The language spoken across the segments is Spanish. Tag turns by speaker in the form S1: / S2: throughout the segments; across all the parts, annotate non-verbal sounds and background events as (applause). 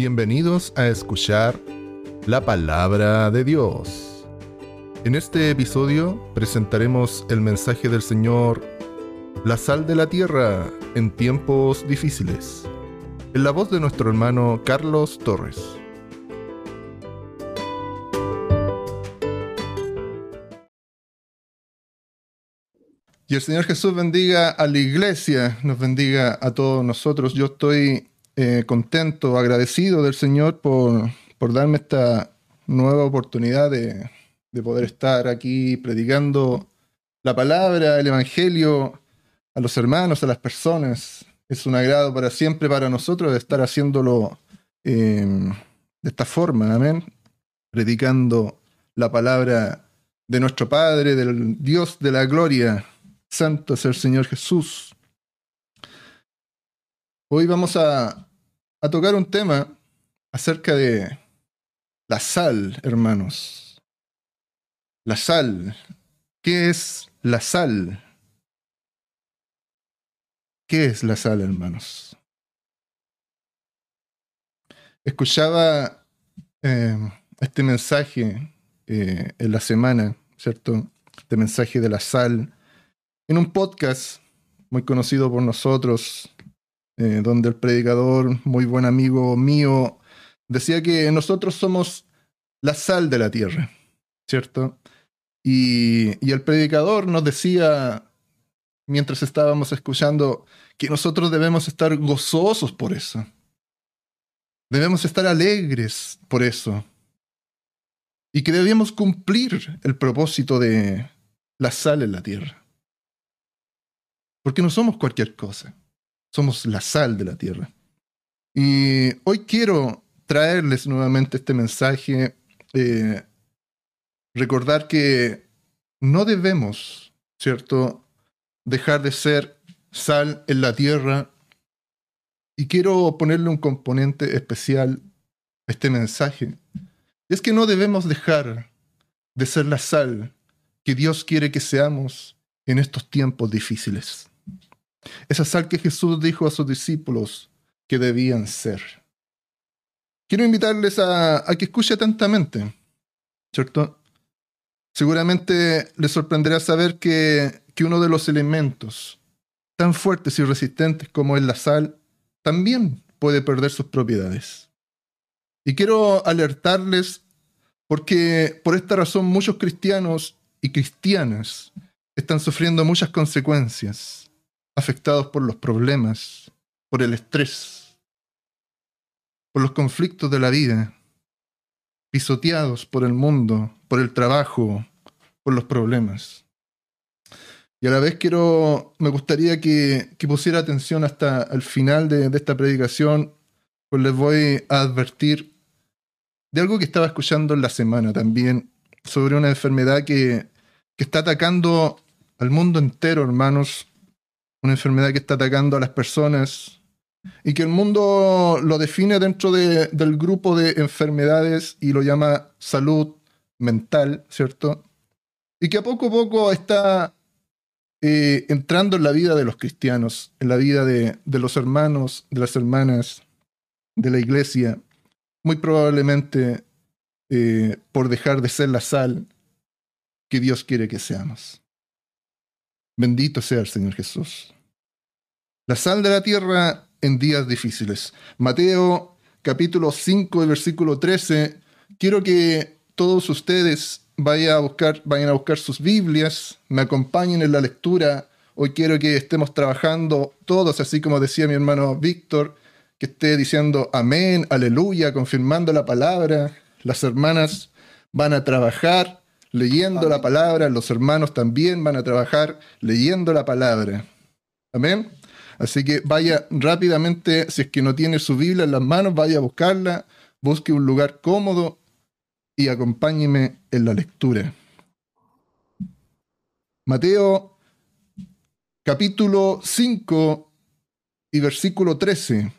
S1: Bienvenidos a escuchar la palabra de Dios. En este episodio presentaremos el mensaje del Señor, la sal de la tierra en tiempos difíciles, en la voz de nuestro hermano Carlos Torres. Y el Señor Jesús bendiga a la iglesia, nos bendiga a todos nosotros. Yo estoy eh, contento, agradecido del Señor por, por darme esta nueva oportunidad de, de, poder estar aquí predicando la palabra, el Evangelio a los hermanos, a las personas. Es un agrado para siempre para nosotros de estar haciéndolo eh, de esta forma, amén. Predicando la palabra de nuestro Padre, del Dios de la gloria Santo es el Señor Jesús. Hoy vamos a, a tocar un tema acerca de la sal, hermanos. La sal. ¿Qué es la sal? ¿Qué es la sal, hermanos? Escuchaba eh, este mensaje eh, en la semana, ¿cierto? Este mensaje de la sal en un podcast muy conocido por nosotros, eh, donde el predicador, muy buen amigo mío, decía que nosotros somos la sal de la tierra, ¿cierto? Y, y el predicador nos decía, mientras estábamos escuchando, que nosotros debemos estar gozosos por eso. Debemos estar alegres por eso. Y que debíamos cumplir el propósito de la sal en la tierra. Porque no somos cualquier cosa. Somos la sal de la tierra. Y hoy quiero traerles nuevamente este mensaje. Eh, recordar que no debemos, ¿cierto?, dejar de ser sal en la tierra. Y quiero ponerle un componente especial a este mensaje. Es que no debemos dejar de ser la sal que Dios quiere que seamos en estos tiempos difíciles. Esa sal que Jesús dijo a sus discípulos que debían ser. Quiero invitarles a, que escuchen atentamente, ¿cierto? Seguramente les sorprenderá saber que, que uno de los elementos tan fuertes y resistentes como es la sal también puede perder sus propiedades. Y quiero alertarles porque por esta razón muchos cristianos y cristianas están sufriendo muchas consecuencias afectados por los problemas, por el estrés, por los conflictos de la vida, pisoteados por el mundo, por el trabajo, por los problemas. Y a la vez quiero, me gustaría que, pusiera atención hasta el final de, esta predicación, pues les voy a advertir de algo que estaba escuchando en la semana también, sobre una enfermedad que, que está atacando al mundo entero, hermanos, una enfermedad que está atacando a las personas y que el mundo lo define dentro del grupo de enfermedades y lo llama salud mental, ¿cierto? Y que a poco a poco está eh, entrando en la vida de los cristianos, en la vida de, los hermanos, de las hermanas, de la iglesia, muy probablemente eh, por dejar de ser la sal que Dios quiere que seamos. Bendito sea el Señor Jesús. La sal de la tierra en días difíciles. Mateo capítulo 5 versículo 13. Quiero que todos ustedes vayan a buscar, vayan a buscar sus Biblias, me acompañen en la lectura. Hoy quiero que estemos trabajando todos, así como decía mi hermano Víctor, que esté diciendo amén, aleluya, confirmando la palabra. Las hermanas van a trabajar leyendo la palabra, los hermanos también van a trabajar leyendo la palabra. Amén. Así que vaya rápidamente, si es que no tiene su Biblia en las manos, vaya a buscarla, busque un lugar cómodo y acompáñeme en la lectura. Mateo capítulo 5 y versículo 13.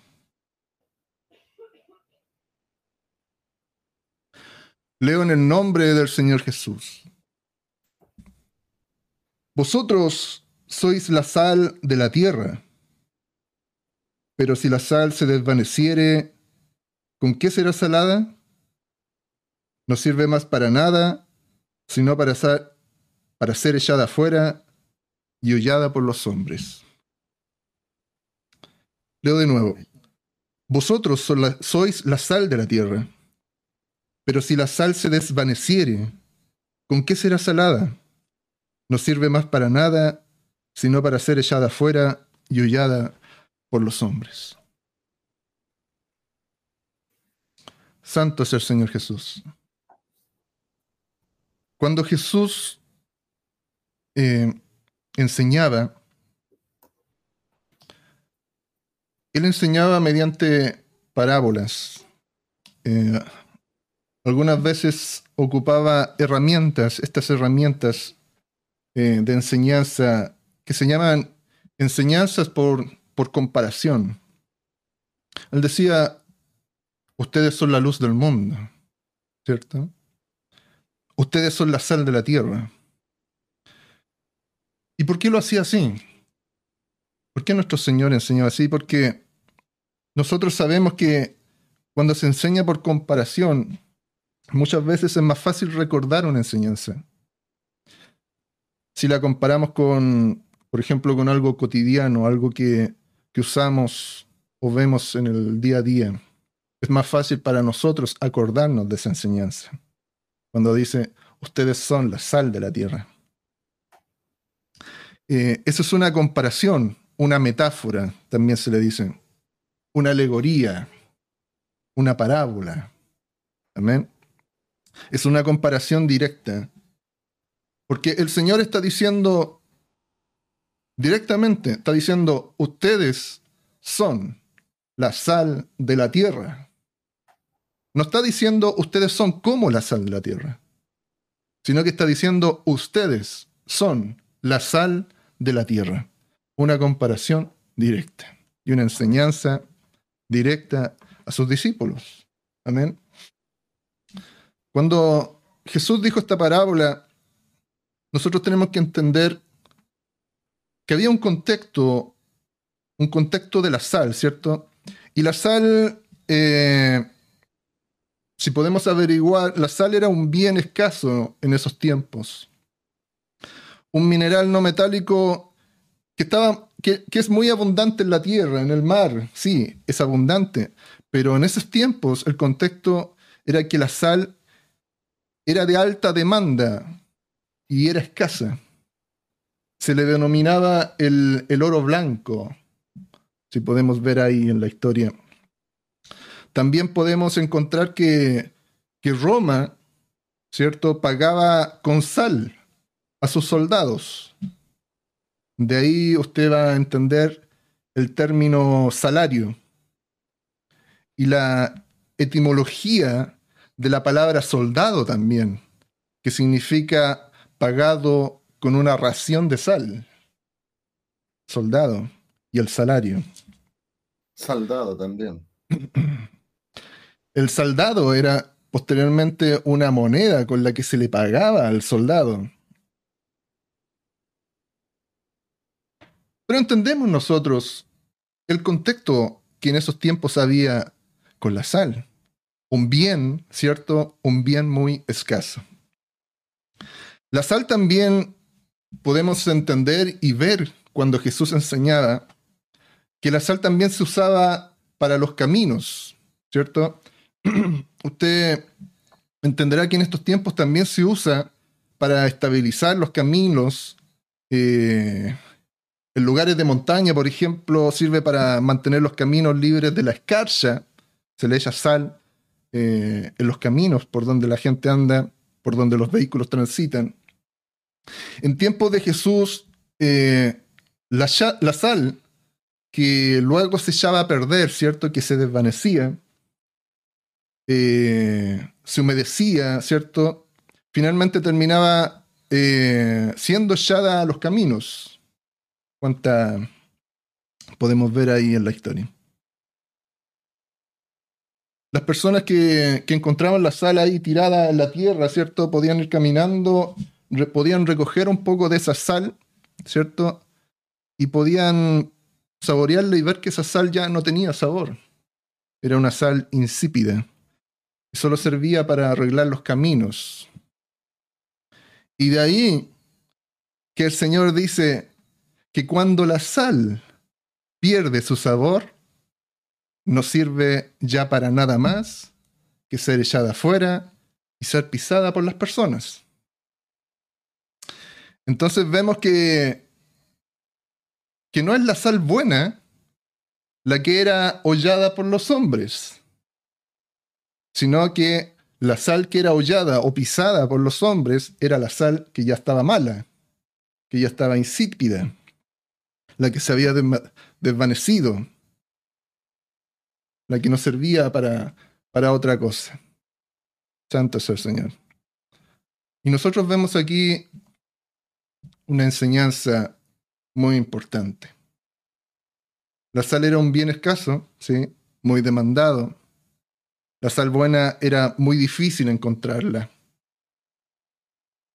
S1: Leo en el nombre del Señor Jesús. Vosotros sois la sal de la tierra, pero si la sal se desvaneciere, ¿con qué será salada? No sirve más para nada, sino para ser, para ser echada afuera y hollada por los hombres. Leo de nuevo. Vosotros sois la sal de la tierra. Pero si la sal se desvaneciere, ¿con qué será salada? No sirve más para nada, sino para ser echada afuera y hollada por los hombres. Santo es el Señor Jesús. Cuando Jesús eh, enseñaba, él enseñaba mediante parábolas. Eh, algunas veces ocupaba herramientas, estas herramientas eh, de enseñanza que se llaman enseñanzas por, por comparación. Él decía, ustedes son la luz del mundo, ¿cierto? Ustedes son la sal de la tierra. ¿Y por qué lo hacía así? ¿Por qué nuestro Señor enseñó así? Porque nosotros sabemos que cuando se enseña por comparación, muchas veces es más fácil recordar una enseñanza. Si la comparamos con, por ejemplo, con algo cotidiano, algo que, que usamos o vemos en el día a día, es más fácil para nosotros acordarnos de esa enseñanza. Cuando dice, ustedes son la sal de la tierra. Eh, eso es una comparación, una metáfora, también se le dice, una alegoría, una parábola. Amén. Es una comparación directa. Porque el Señor está diciendo directamente, está diciendo, ustedes son la sal de la tierra. No está diciendo, ustedes son como la sal de la tierra, sino que está diciendo, ustedes son la sal de la tierra. Una comparación directa y una enseñanza directa a sus discípulos. Amén. Cuando Jesús dijo esta parábola, nosotros tenemos que entender que había un contexto, un contexto de la sal, ¿cierto? Y la sal, eh, si podemos averiguar, la sal era un bien escaso en esos tiempos. Un mineral no metálico que, estaba, que, es muy abundante en la tierra, en el mar, sí, es abundante, pero en esos tiempos el contexto era que la sal era de alta demanda y era escasa. Se le denominaba el, oro blanco, si podemos ver ahí en la historia. También podemos encontrar que, que Roma, ¿cierto?, pagaba con sal a sus soldados. De ahí usted va a entender el término salario. Y la etimología de la palabra soldado también, que significa pagado con una ración de sal. Soldado y el salario.
S2: Soldado también.
S1: El soldado era posteriormente una moneda con la que se le pagaba al soldado. Pero entendemos nosotros el contexto que en esos tiempos había con la sal un bien, ¿cierto? Un bien muy escaso. La sal también podemos entender y ver cuando Jesús enseñaba que la sal también se usaba para los caminos, ¿cierto? (clears throat) Usted entenderá que en estos tiempos también se usa para estabilizar los caminos. Eh, en lugares de montaña, por ejemplo, sirve para mantener los caminos libres de la escarcha. Se le echa sal eh, en los caminos por donde la gente anda, por donde los vehículos transitan. En tiempos de Jesús, eh, la, sal que luego se echaba a perder, ¿cierto? Que se desvanecía, eh, se humedecía, ¿cierto? Finalmente terminaba siendo echada a los caminos. Cuánta podemos ver ahí en la historia. Las personas que, encontraban la sal ahí tirada en la tierra, ¿cierto? Podían ir caminando, podían recoger un poco de esa sal, ¿cierto? Y podían saborearla y ver que esa sal ya no tenía sabor. era una sal insípida solo servía para arreglar los caminos. Y de ahí que el Señor dice que cuando la sal pierde su sabor, no sirve ya para nada más que ser echada afuera y ser pisada por las personas. Entonces vemos que, que no es la sal buena la que era hollada por los hombres, sino que la sal que era hollada o pisada por los hombres era la sal que ya estaba mala, que ya estaba insípida, la que se había desvanecido, la que no servía para, para otra cosa. Santo es el Señor. Y nosotros vemos aquí una enseñanza muy importante. La sal era un bien escaso, ¿sí? muy demandado. La sal buena era muy difícil encontrarla.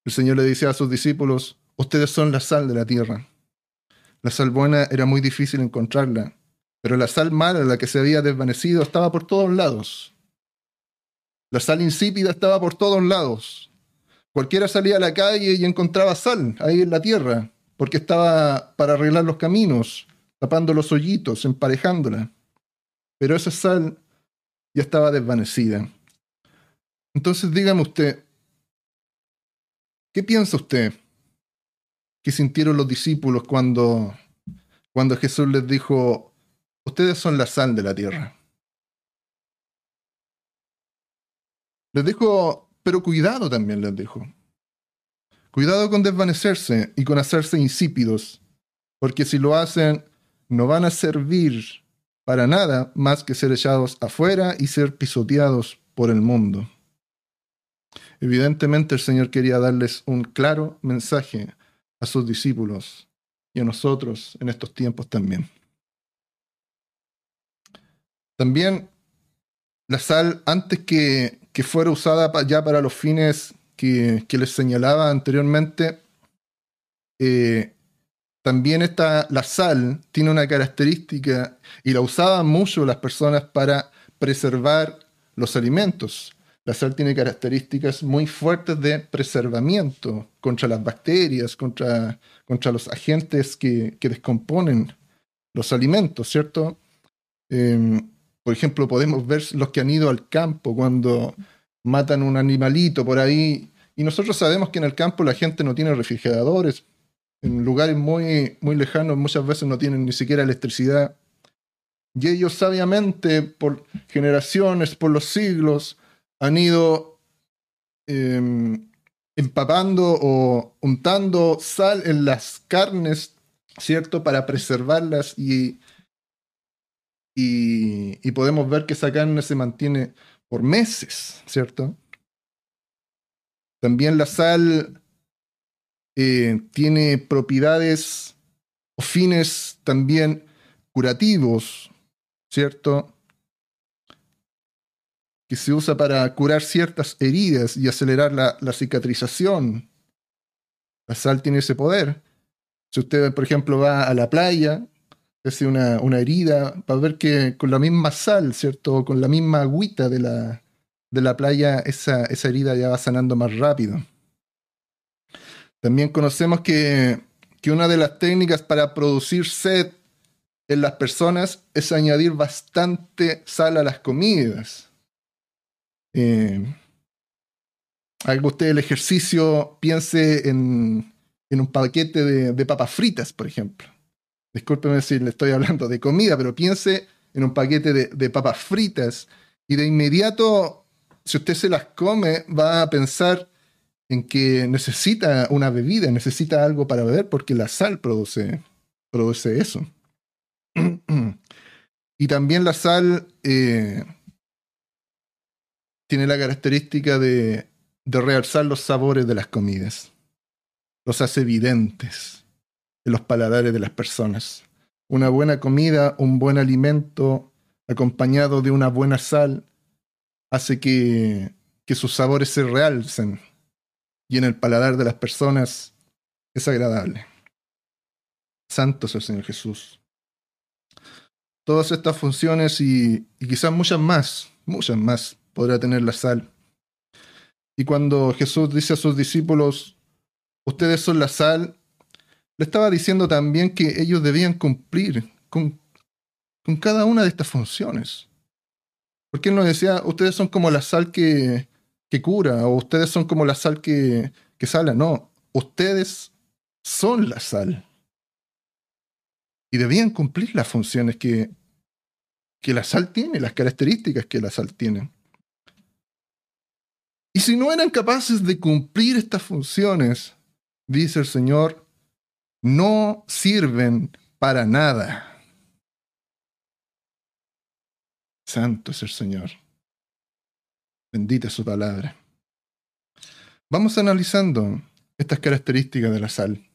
S1: El Señor le decía a sus discípulos, ustedes son la sal de la tierra. La sal buena era muy difícil encontrarla, pero la sal mala, la que se había desvanecido, estaba por todos lados. La sal insípida estaba por todos lados. Cualquiera salía a la calle y encontraba sal ahí en la tierra, porque estaba para arreglar los caminos, tapando los hoyitos, emparejándola. Pero esa sal ya estaba desvanecida. Entonces dígame usted, ¿qué piensa usted que sintieron los discípulos cuando, cuando Jesús les dijo, ustedes son la sal de la tierra? Les dijo, pero cuidado también les dijo. Cuidado con desvanecerse y con hacerse insípidos, porque si lo hacen, no van a servir para nada más que ser echados afuera y ser pisoteados por el mundo. Evidentemente el Señor quería darles un claro mensaje a sus discípulos y a nosotros en estos tiempos también. También la sal, antes que, que fuera usada ya para los fines que, les señalaba anteriormente, eh, también está la sal tiene una característica y la usaban mucho las personas para preservar los alimentos. La sal tiene características muy fuertes de preservamiento contra las bacterias, contra, contra los agentes que, que descomponen los alimentos, ¿cierto? Em, por ejemplo, podemos ver los que han ido al campo cuando matan un animalito por ahí. Y nosotros sabemos que en el campo la gente no tiene refrigeradores. En lugares muy, muy lejanos muchas veces no tienen ni siquiera electricidad. Y ellos sabiamente, por generaciones, por los siglos, han ido em, empapando o untando sal en las carnes, ¿cierto? Para preservarlas y y, podemos ver que esa carne se mantiene por meses, ¿cierto? También la sal eh, tiene propiedades o fines también curativos, ¿cierto? Que se usa para curar ciertas heridas y acelerar la, la cicatrización. La sal tiene ese poder. Si usted, por ejemplo, va a la playa es una, una herida, para ver que con la misma sal, ¿cierto? Con la misma agüita de la, de la playa, esa, esa herida ya va sanando más rápido. También conocemos que, que una de las técnicas para producir sed en las personas es añadir bastante sal a las comidas. Eh, usted el ejercicio, piense en, en un paquete de, de papas fritas, por ejemplo discúlpeme si le estoy hablando de comida, pero piense en un paquete de, papas fritas y de inmediato, si usted se las come, va a pensar en que necesita una bebida, necesita algo para beber, porque la sal produce, eso. (clears throat) y también la sal eh, tiene la característica de, de realzar los sabores de las comidas, los hace evidentes en los paladares de las personas. Una buena comida, un buen alimento, acompañado de una buena sal, hace que, que sus sabores se realcen y en el paladar de las personas es agradable. Santo es el Señor Jesús. todas estas funciones y, y quizás muchas más, muchas más podrá tener la sal. Y cuando Jesús dice a sus discípulos, ustedes son la sal, le estaba diciendo también que ellos debían cumplir con, con cada una de estas funciones. Porque él nos decía, ustedes son como la sal que, que cura, o ustedes son como la sal que, que sala. No, ustedes son la sal. Y debían cumplir las funciones que, que la sal tiene, las características que la sal tiene. Y si no eran capaces de cumplir estas funciones, dice el Señor, no sirven para nada. Santo es el Señor. Bendita su palabra. Vamos analizando estas características de la sal.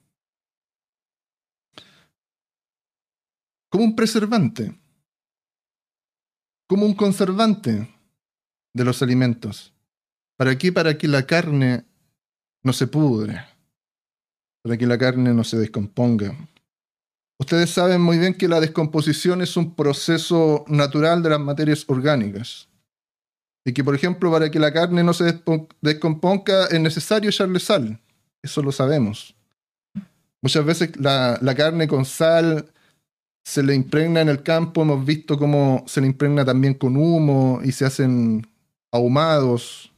S1: Como un preservante, como un conservante de los alimentos. ¿Para qué? Para que la carne no se pudre, para que la carne no se descomponga. Ustedes saben muy bien que la descomposición es un proceso natural de las materias orgánicas. Y que, por ejemplo, para que la carne no se descomponga es necesario echarle sal. Eso lo sabemos. Muchas veces la, carne con sal se le impregna en el campo. Hemos visto cómo se le impregna también con humo y se hacen ahumados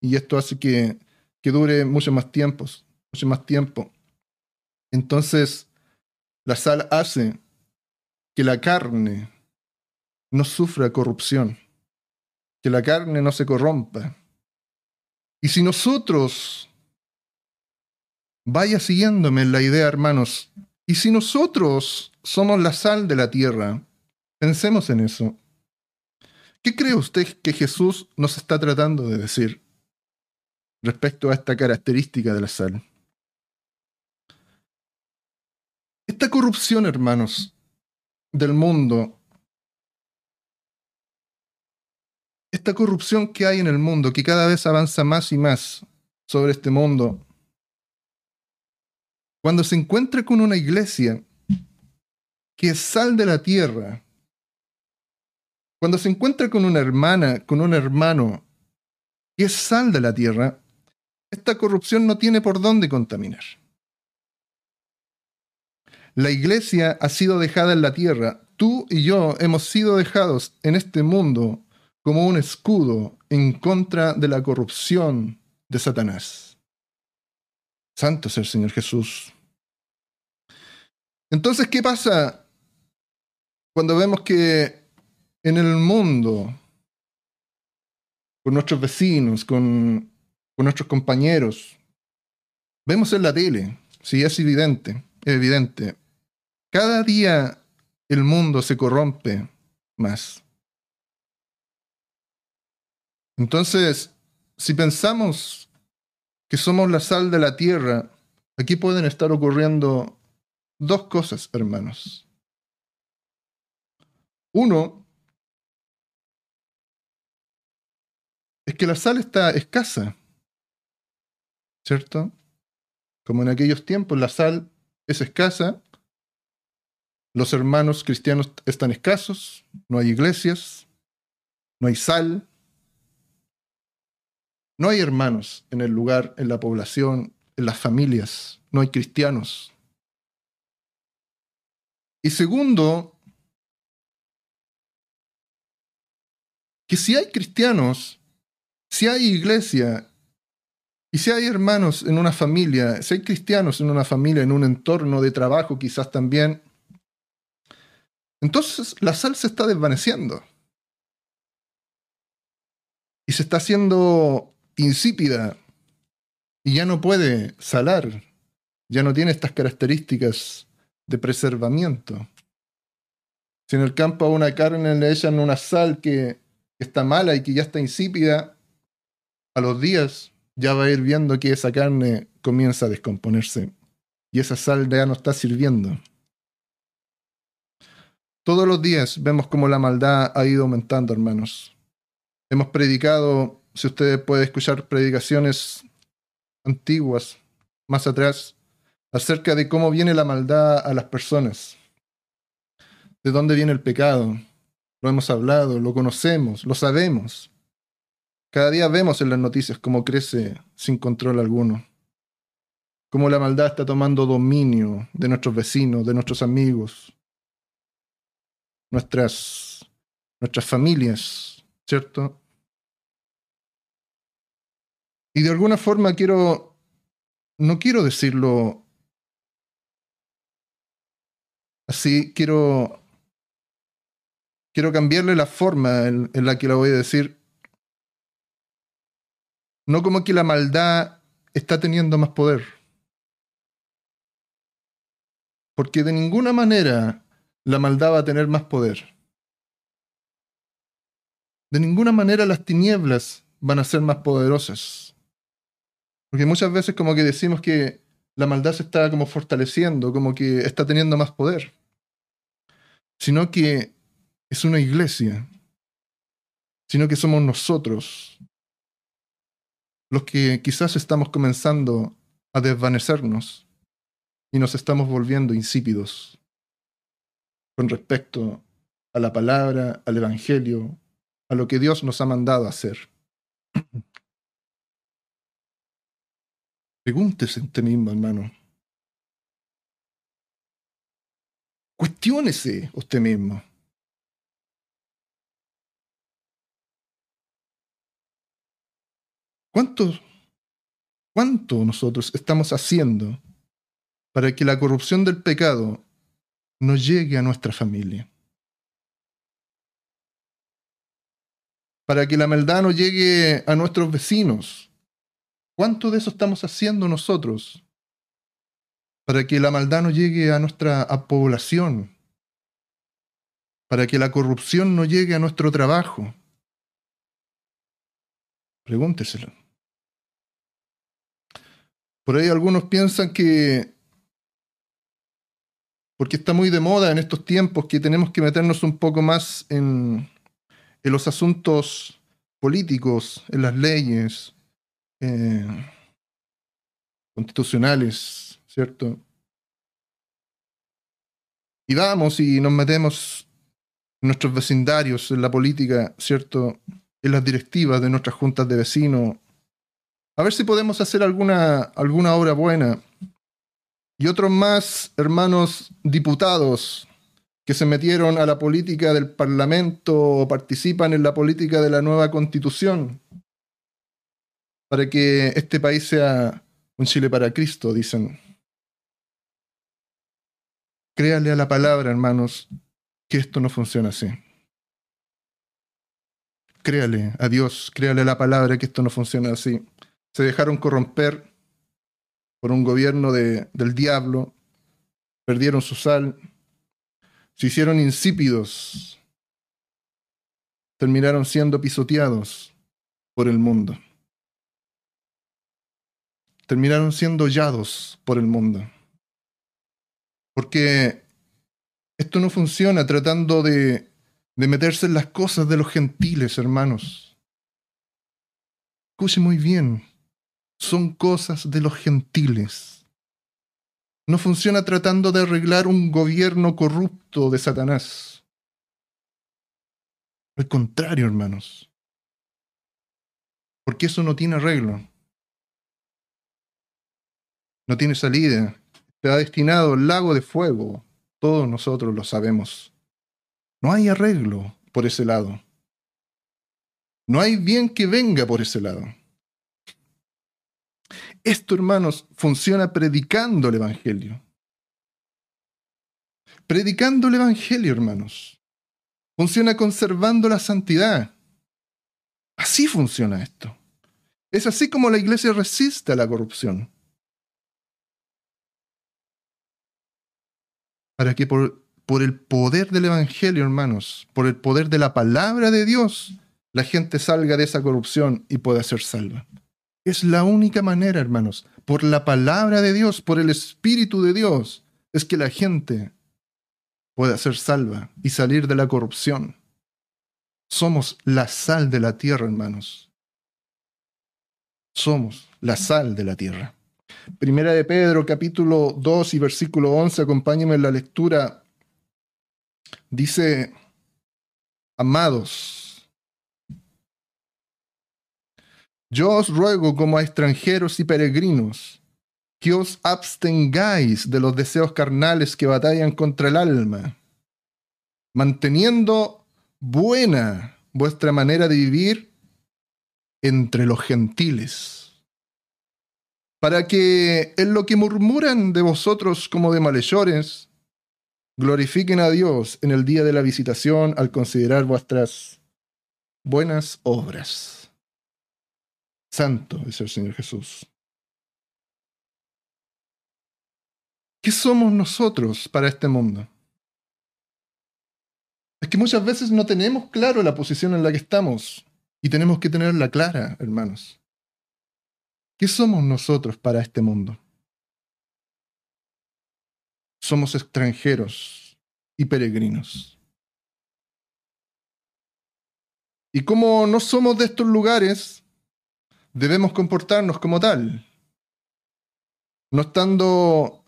S1: y esto hace que, que dure mucho más tiempo, mucho más tiempo. Entonces, la sal hace que la carne no sufra corrupción, que la carne no se corrompa. Y si nosotros, vaya siguiéndome en la idea, hermanos, y si nosotros somos la sal de la tierra, pensemos en eso. ¿Qué cree usted que Jesús nos está tratando de decir? respecto a esta característica de la sal. Esta corrupción, hermanos, del mundo, esta corrupción que hay en el mundo, que cada vez avanza más y más sobre este mundo, cuando se encuentra con una iglesia que es sal de la tierra, cuando se encuentra con una hermana, con un hermano que es sal de la tierra, esta corrupción no tiene por dónde contaminar. La iglesia ha sido dejada en la tierra. Tú y yo hemos sido dejados en este mundo como un escudo en contra de la corrupción de Satanás. Santo es el Señor Jesús. Entonces, ¿qué pasa cuando vemos que en el mundo, con nuestros vecinos, con nuestros compañeros. Vemos en la tele, sí, es evidente, evidente. Cada día el mundo se corrompe más. Entonces, si pensamos que somos la sal de la tierra, aquí pueden estar ocurriendo dos cosas, hermanos. Uno, es que la sal está escasa. ¿cierto? Como en aquellos tiempos la sal es escasa, los hermanos cristianos están escasos, no hay iglesias, no hay sal, no hay hermanos en el lugar, en la población, en las familias, no hay cristianos. Y segundo, que si hay cristianos, si hay iglesia y si hay hermanos en una familia, si hay cristianos en una familia, en un entorno de trabajo quizás también, entonces la sal se está desvaneciendo. Y se está haciendo insípida. Y ya no puede salar. Ya no tiene estas características de preservamiento. Si en el campo a una carne le echan una sal que está mala y que ya está insípida, a los días ya va a ir viendo que esa carne comienza a descomponerse y esa sal ya no está sirviendo. Todos los días vemos cómo la maldad ha ido aumentando, hermanos. Hemos predicado, si ustedes pueden escuchar predicaciones antiguas, más atrás, acerca de cómo viene la maldad a las personas. de dónde viene el pecado. Lo hemos hablado, lo conocemos, lo sabemos. Cada día vemos en las noticias cómo crece sin control alguno. Cómo la maldad está tomando dominio de nuestros vecinos, de nuestros amigos, nuestras, nuestras familias, ¿cierto? Y de alguna forma quiero, no quiero decirlo así, quiero, quiero cambiarle la forma en, la que lo voy a decir. No como que la maldad está teniendo más poder. Porque de ninguna manera la maldad va a tener más poder. De ninguna manera las tinieblas van a ser más poderosas. Porque muchas veces como que decimos que la maldad se está como fortaleciendo, como que está teniendo más poder. Sino que es una iglesia. Sino que somos nosotros los que quizás estamos comenzando a desvanecernos y nos estamos volviendo insípidos con respecto a la palabra, al Evangelio, a lo que Dios nos ha mandado hacer. (clears throat) Pregúntese usted mismo, hermano. Cuestiónese usted mismo. ¿Cuánto, ¿Cuánto nosotros estamos haciendo para que la corrupción del pecado no llegue a nuestra familia? Para que la maldad no llegue a nuestros vecinos, ¿Cuánto de eso estamos haciendo nosotros para que la maldad no llegue a nuestra población? Para que la corrupción no llegue a nuestro trabajo. Pregúnteselo. Por ahí algunos piensan que, porque está muy de moda en estos tiempos, que tenemos que meternos un poco más en, los asuntos políticos, en las leyes, eh, constitucionales, ¿cierto? Y vamos y nos metemos en nuestros vecindarios, en la política, ¿cierto? En las directivas de nuestras juntas de vecinos. A ver si podemos hacer alguna, alguna obra buena. Y otros más, hermanos diputados, que se metieron a la política del Parlamento o participan en la política de la nueva constitución para que este país sea un Chile para Cristo, dicen. Créale a la palabra, hermanos, que esto no funciona así. Créale a Dios, créale a la palabra que esto no funciona así. Se dejaron corromper por un gobierno de, del diablo, perdieron su sal, se hicieron insípidos, terminaron siendo pisoteados por el mundo terminaron siendo hollados por el mundo. Porque esto no funciona tratando de, de meterse en las cosas de los gentiles, hermanos. Escuche muy bien, son cosas de los gentiles. No funciona tratando de arreglar un gobierno corrupto de Satanás. Al contrario, hermanos. Porque eso no tiene arreglo no tiene salida, está destinado al lago de fuego. Todos nosotros lo sabemos. No hay arreglo por ese lado. No hay bien que venga por ese lado. Esto, hermanos, funciona predicando el Evangelio. Predicando el Evangelio, hermanos. Funciona conservando la santidad. Así funciona esto. Es así como la iglesia resiste a la corrupción. para que por, por el poder del Evangelio, hermanos, por el poder de la palabra de Dios, la gente salga de esa corrupción y pueda ser salva. Es la única manera, hermanos, por la palabra de Dios, por el Espíritu de Dios, es que la gente pueda ser salva y salir de la corrupción. Somos la sal de la tierra, hermanos. Somos la sal de la tierra. Primera de Pedro, capítulo 2 y versículo 11, acompáñenme en la lectura dice, amados, yo os ruego como a extranjeros y peregrinos, que os abstengáis de los deseos carnales que batallan contra el alma, manteniendo buena vuestra manera de vivir entre los gentiles, para que en lo que murmuran de vosotros como de malhechores, glorifiquen a Dios en el día de la visitación al considerar vuestras buenas obras. Santo es el Señor Jesús. ¿Qué somos nosotros para este mundo? Es que muchas veces no tenemos claro la posición en la que estamos y tenemos que tenerla clara, hermanos. ¿Qué somos nosotros para este mundo? Somos extranjeros y peregrinos. Y como no somos de estos lugares, debemos comportarnos como tal, no estando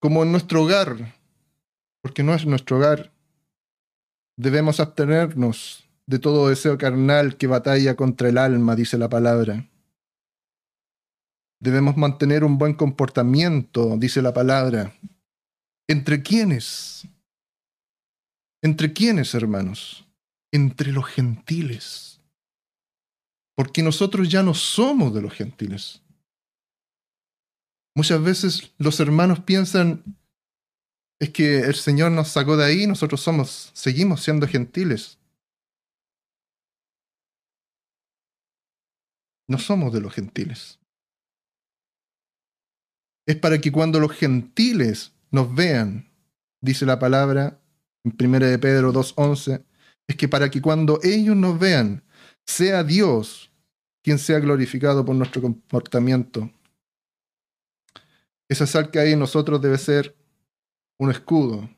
S1: como en nuestro hogar, porque no es nuestro hogar. Debemos abstenernos de todo deseo carnal que batalla contra el alma, dice la palabra. Debemos mantener un buen comportamiento, dice la palabra. ¿Entre quiénes? ¿Entre quiénes, hermanos? Entre los gentiles. Porque nosotros ya no somos de los gentiles. Muchas veces los hermanos piensan, es que el Señor nos sacó de ahí, nosotros somos, seguimos siendo gentiles. No somos de los gentiles. Es para que cuando los gentiles nos vean, dice la palabra en 1 de Pedro 2.11, es que para que cuando ellos nos vean, sea Dios quien sea glorificado por nuestro comportamiento esa sal que hay en nosotros debe ser un escudo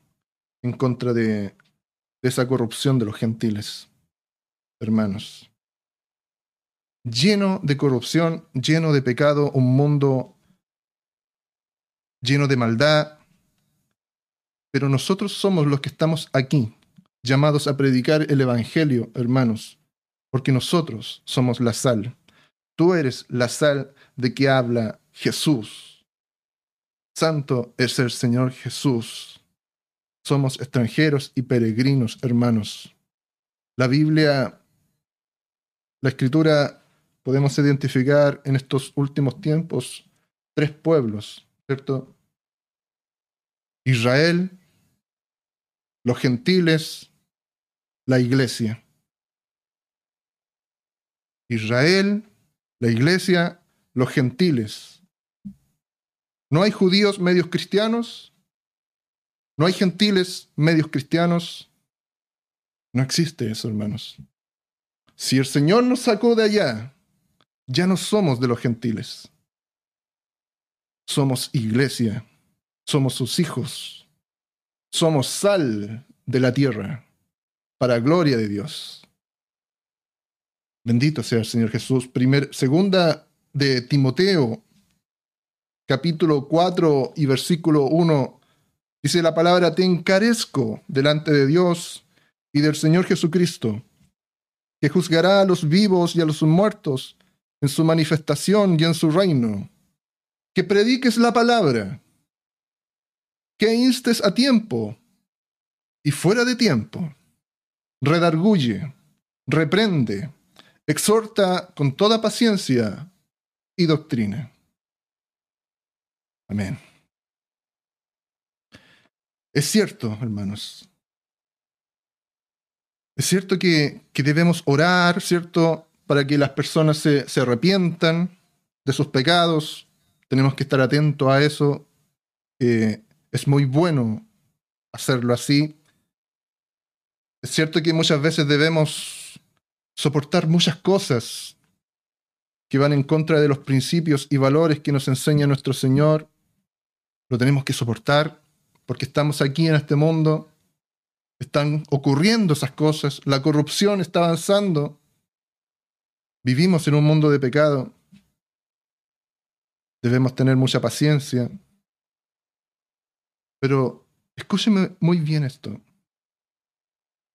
S1: en contra de, esa corrupción de los gentiles, hermanos. Lleno de corrupción, lleno de pecado, un mundo lleno de maldad. Pero nosotros somos los que estamos aquí, llamados a predicar el Evangelio, hermanos, porque nosotros somos la sal. Tú eres la sal de que habla Jesús. Santo es el Señor Jesús. Somos extranjeros y peregrinos, hermanos. La Biblia, la escritura, podemos identificar en estos últimos tiempos tres pueblos, ¿cierto? Israel, los gentiles, la iglesia. Israel, la iglesia, los gentiles. No hay judíos medios cristianos, no hay gentiles medios cristianos. No existe eso, hermanos. Si el Señor nos sacó de allá, ya no somos de los gentiles. Somos iglesia, somos sus hijos, somos sal de la tierra, para gloria de Dios. Bendito sea el Señor Jesús. Segunda de Timoteo capítulo 4 y versículo 1, dice la palabra, te encarezco delante de Dios y del Señor Jesucristo, que juzgará a los vivos y a los muertos en su manifestación y en su reino, que prediques la palabra, que instes a tiempo y fuera de tiempo, redarguye, reprende, exhorta con toda paciencia y doctrina. Amén. Es cierto, hermanos. Es cierto que, debemos orar, ¿cierto? Para que las personas se, se arrepientan de sus pecados. Tenemos que estar atentos a eso. es muy bueno hacerlo así. Es cierto que muchas veces debemos soportar muchas cosas que van en contra de los principios y valores que nos enseña nuestro Señor. Lo tenemos que soportar porque estamos aquí en este mundo, están ocurriendo esas cosas, la corrupción está avanzando, vivimos en un mundo de pecado, debemos tener mucha paciencia, pero escúcheme muy bien esto,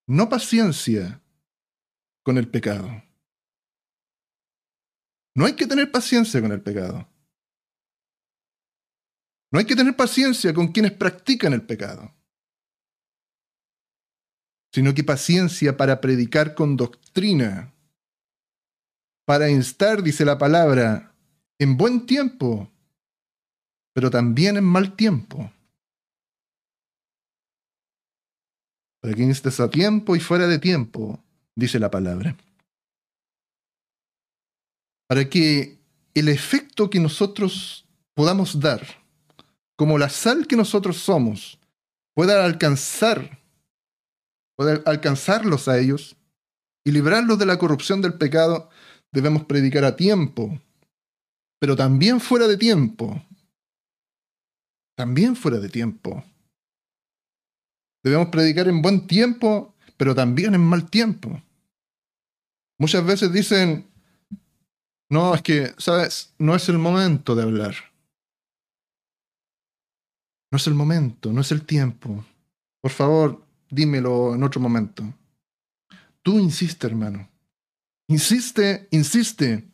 S1: no paciencia con el pecado. No hay que tener paciencia con el pecado. No hay que tener paciencia con quienes practican el pecado, sino que paciencia para predicar con doctrina, para instar, dice la palabra, en buen tiempo, pero también en mal tiempo. Para que instes a tiempo y fuera de tiempo, dice la palabra. Para que el efecto que nosotros podamos dar como la sal que nosotros somos, pueda alcanzar, poder alcanzarlos a ellos y librarlos de la corrupción del pecado, debemos predicar a tiempo, pero también fuera de tiempo. También fuera de tiempo. Debemos predicar en buen tiempo, pero también en mal tiempo. Muchas veces dicen, no, es que, ¿sabes? No es el momento de hablar. No es el momento, no es el tiempo. Por favor, dímelo en otro momento. Tú insiste, hermano. Insiste, insiste.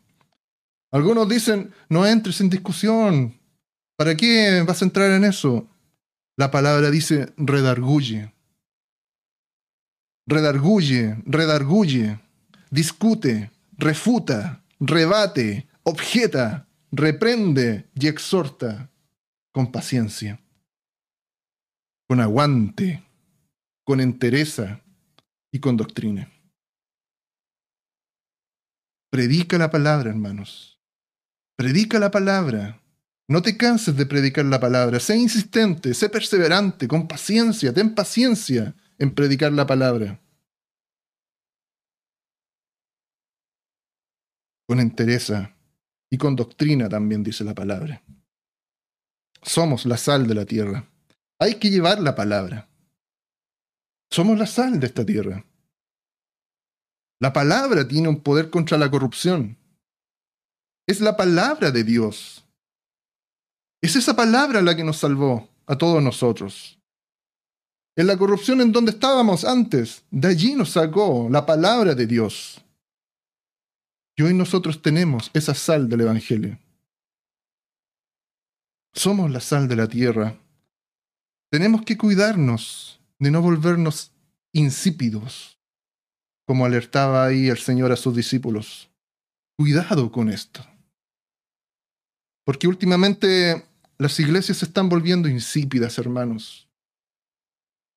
S1: Algunos dicen, no entres en discusión. ¿Para qué vas a entrar en eso? La palabra dice, redarguye. Redarguye, redarguye. Discute, refuta, rebate, objeta, reprende y exhorta con paciencia con aguante, con entereza y con doctrina. Predica la palabra, hermanos. Predica la palabra. No te canses de predicar la palabra. Sé insistente, sé perseverante, con paciencia, ten paciencia en predicar la palabra. Con entereza y con doctrina también dice la palabra. Somos la sal de la tierra. Hay que llevar la palabra. Somos la sal de esta tierra. La palabra tiene un poder contra la corrupción. Es la palabra de Dios. Es esa palabra la que nos salvó a todos nosotros. En la corrupción en donde estábamos antes, de allí nos sacó la palabra de Dios. Y hoy nosotros tenemos esa sal del Evangelio. Somos la sal de la tierra tenemos que cuidarnos de no volvernos insípidos, como alertaba ahí el Señor a sus discípulos. Cuidado con esto. Porque últimamente las iglesias se están volviendo insípidas, hermanos.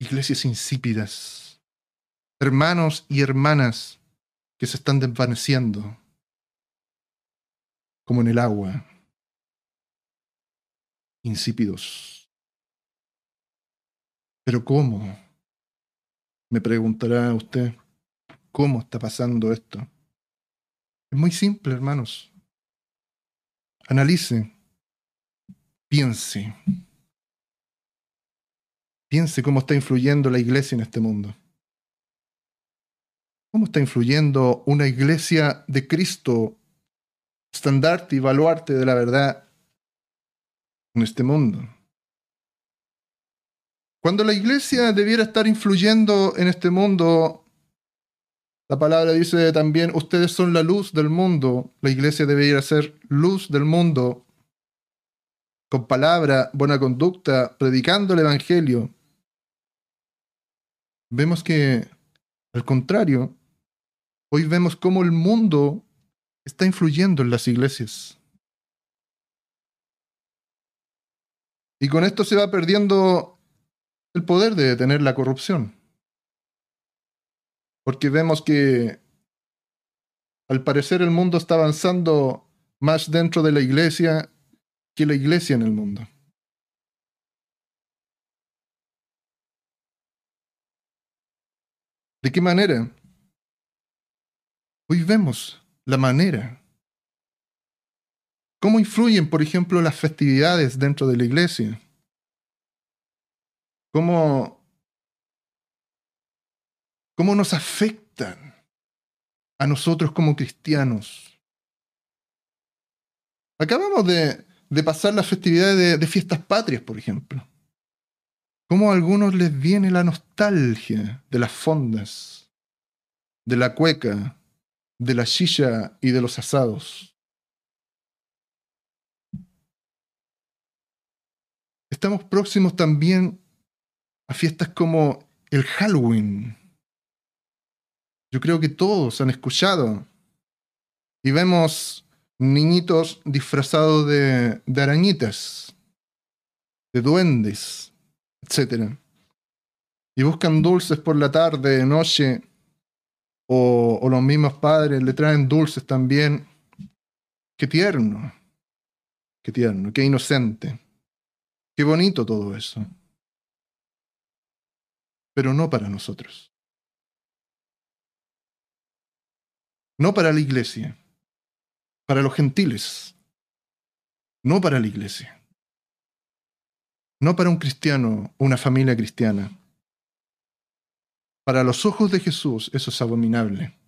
S1: Iglesias insípidas. Hermanos y hermanas que se están desvaneciendo, como en el agua. Insípidos. Pero ¿cómo? Me preguntará usted, ¿cómo está pasando esto? Es muy simple, hermanos. Analice, piense. Piense cómo está influyendo la iglesia en este mundo. ¿Cómo está influyendo una iglesia de Cristo, estandarte y baluarte de la verdad en este mundo? Cuando la iglesia debiera estar influyendo en este mundo, la palabra dice también, ustedes son la luz del mundo. La iglesia debería ser luz del mundo, con palabra, buena conducta, predicando el Evangelio. Vemos que, al contrario, hoy vemos cómo el mundo está influyendo en las iglesias. Y con esto se va perdiendo el poder de detener la corrupción. Porque vemos que al parecer el mundo está avanzando más dentro de la iglesia que la iglesia en el mundo. ¿De qué manera? Hoy vemos la manera. ¿Cómo influyen, por ejemplo, las festividades dentro de la iglesia? cómo, cómo nos afectan a nosotros como cristianos. Acabamos de, pasar las festividades de, de fiestas patrias, por ejemplo. cómo a algunos les viene la nostalgia de las fondas, de la cueca, de la silla y de los asados. Estamos próximos también a fiestas como el Halloween. Yo creo que todos han escuchado. Y vemos niñitos disfrazados de, arañitas, de duendes, etc. Y buscan dulces por la tarde, de noche, o, los mismos padres le traen dulces también. Qué tierno, qué tierno, qué inocente, qué bonito todo eso. Pero no para nosotros. No para la iglesia, para los gentiles, no para la iglesia no para un cristiano una familia cristiana. Para los ojos de Jesús eso es abominable.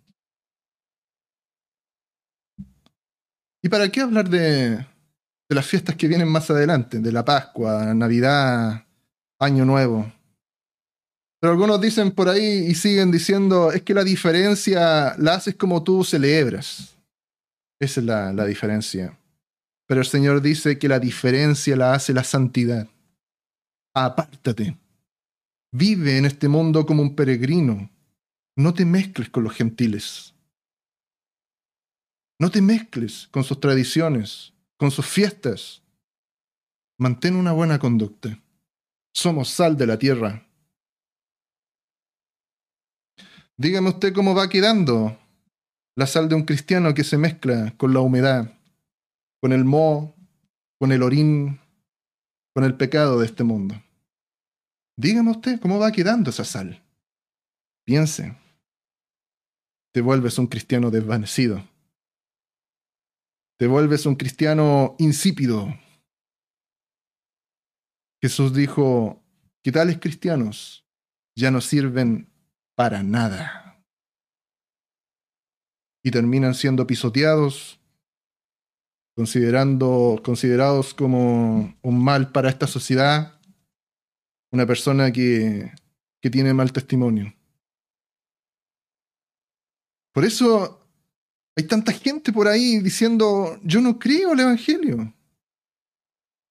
S1: ¿Y para qué hablar de, las fiestas que vienen más adelante? De la Pascua, Navidad, Año Nuevo. Pero algunos dicen por ahí y siguen diciendo, es que la diferencia la haces como tú celebras. Esa es la, la diferencia. Pero el Señor dice que la diferencia la hace la santidad apártate. Vive en este mundo como un peregrino. No te mezcles con los gentiles. No te mezcles con sus tradiciones, con sus fiestas. Mantén una buena conducta. Somos sal de la tierra. Dígame usted cómo va quedando la sal de un cristiano que se mezcla con la humedad, con el moho, con el orín, con el pecado de este mundo. Dígame usted cómo va quedando esa sal. Piense. Te vuelves un cristiano desvanecido. Te vuelves un cristiano insípido. Jesús dijo que tales cristianos ya no sirven para nada. Y terminan siendo pisoteados, considerando, considerados como un mal para esta sociedad una persona que, que tiene mal testimonio. Por eso hay tanta gente por ahí diciendo, yo no creo el Evangelio.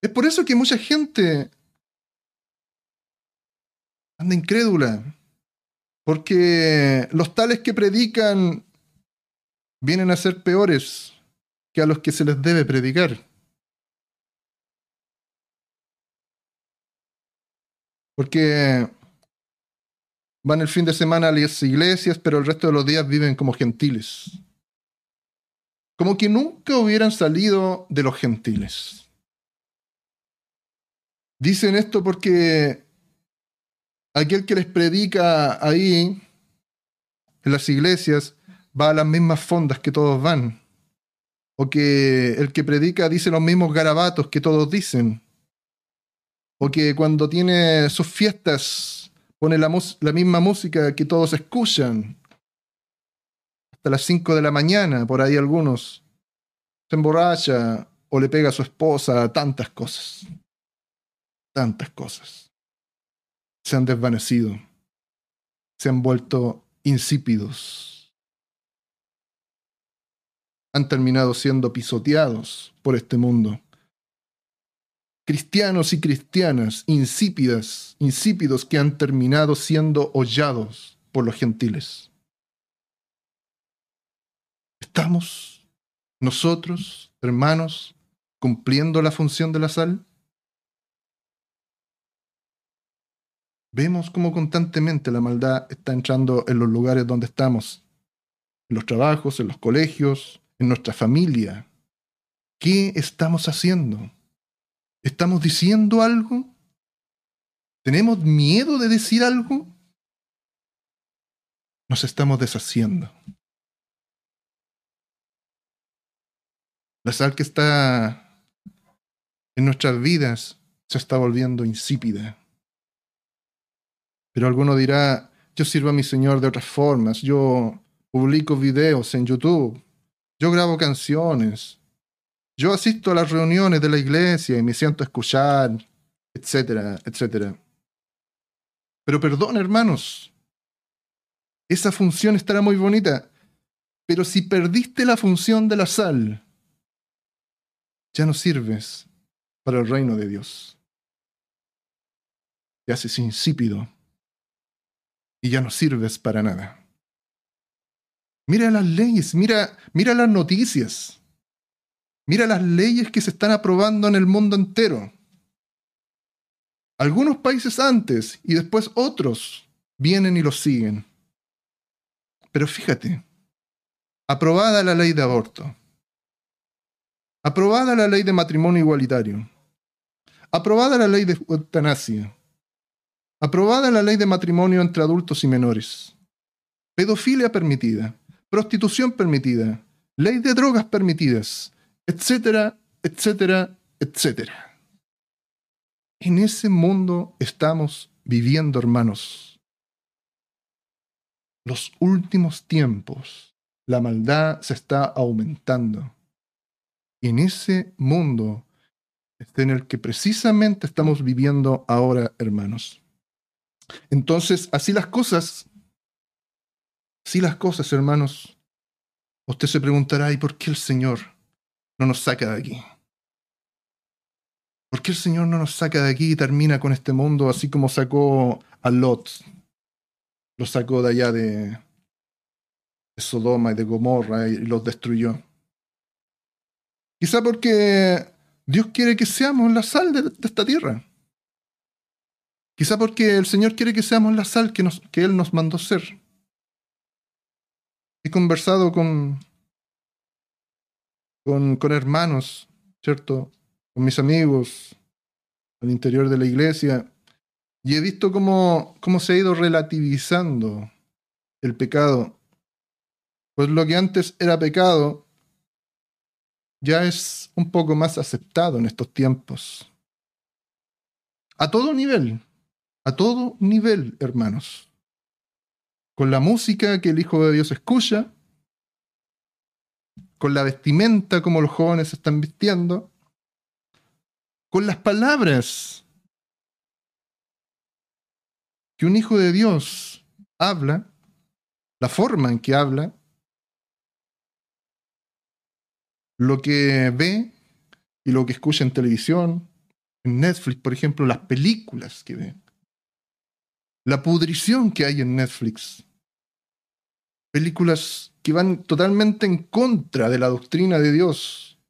S1: Es por eso que mucha gente anda incrédula, porque los tales que predican vienen a ser peores que a los que se les debe predicar. Porque van el fin de semana a las iglesias, pero el resto de los días viven como gentiles. Como que nunca hubieran salido de los gentiles. Dicen esto porque aquel que les predica ahí, en las iglesias, va a las mismas fondas que todos van. O que el que predica dice los mismos garabatos que todos dicen o que cuando tiene sus fiestas pone la, la misma música que todos escuchan, hasta las 5 de la mañana, por ahí algunos, se emborracha o le pega a su esposa, tantas cosas, tantas cosas. Se han desvanecido, se han vuelto insípidos, han terminado siendo pisoteados por este mundo cristianos y cristianas insípidas, insípidos que han terminado siendo hollados por los gentiles. ¿Estamos nosotros, hermanos, cumpliendo la función de la sal? Vemos cómo constantemente la maldad está entrando en los lugares donde estamos, en los trabajos, en los colegios, en nuestra familia. ¿Qué estamos haciendo? ¿Estamos diciendo algo? ¿Tenemos miedo de decir algo? Nos estamos deshaciendo. La sal que está en nuestras vidas se está volviendo insípida. Pero alguno dirá, yo sirvo a mi Señor de otras formas, yo publico videos en YouTube, yo grabo canciones, yo asisto a las reuniones de la iglesia y me siento a escuchar, etcétera, etcétera. Pero perdón, hermanos, esa función estará muy bonita, pero si perdiste la función de la sal, ya no sirves para el reino de Dios. Te haces insípido y ya no sirves para nada. Mira las leyes, mira, mira las noticias. Mira las leyes que se están aprobando en el mundo entero. Algunos países antes y después otros vienen y los siguen. Pero fíjate, aprobada la ley de aborto, aprobada la ley de matrimonio igualitario, aprobada la ley de eutanasia, aprobada la ley de matrimonio entre adultos y menores, pedofilia permitida, prostitución permitida, ley de drogas permitidas, etcétera, etcétera, etcétera. En ese mundo estamos viviendo, hermanos. Los últimos tiempos, la maldad se está aumentando. En ese mundo en el que precisamente estamos viviendo ahora, hermanos. Entonces, así las cosas, así las cosas, hermanos. Usted se preguntará, ¿y por qué el Señor no nos saca de aquí? ¿Por qué el Señor no nos saca de aquí y termina con este mundo así como sacó a Lot? Lo sacó de allá de, Sodoma y de Gomorra y los destruyó. Quizá porque Dios quiere que seamos la sal de, esta tierra. Quizá porque el Señor quiere que seamos la sal que, que Él nos mandó ser. He conversado con, con, con hermanos, ¿cierto? Con mis amigos al interior de la iglesia y he visto cómo, cómo se ha ido relativizando el pecado. Pues lo que antes era pecado ya es un poco más aceptado en estos tiempos. A todo nivel, a todo nivel, hermanos. Con la música que el Hijo de Dios escucha, con la vestimenta como los jóvenes se están vistiendo, con las palabras que un Hijo de Dios habla, la forma en que habla, lo que ve y lo que escucha en televisión, en Netflix, por ejemplo, las películas que ve la pudrición que hay en Netflix. Películas que van totalmente en contra de la doctrina de Dios.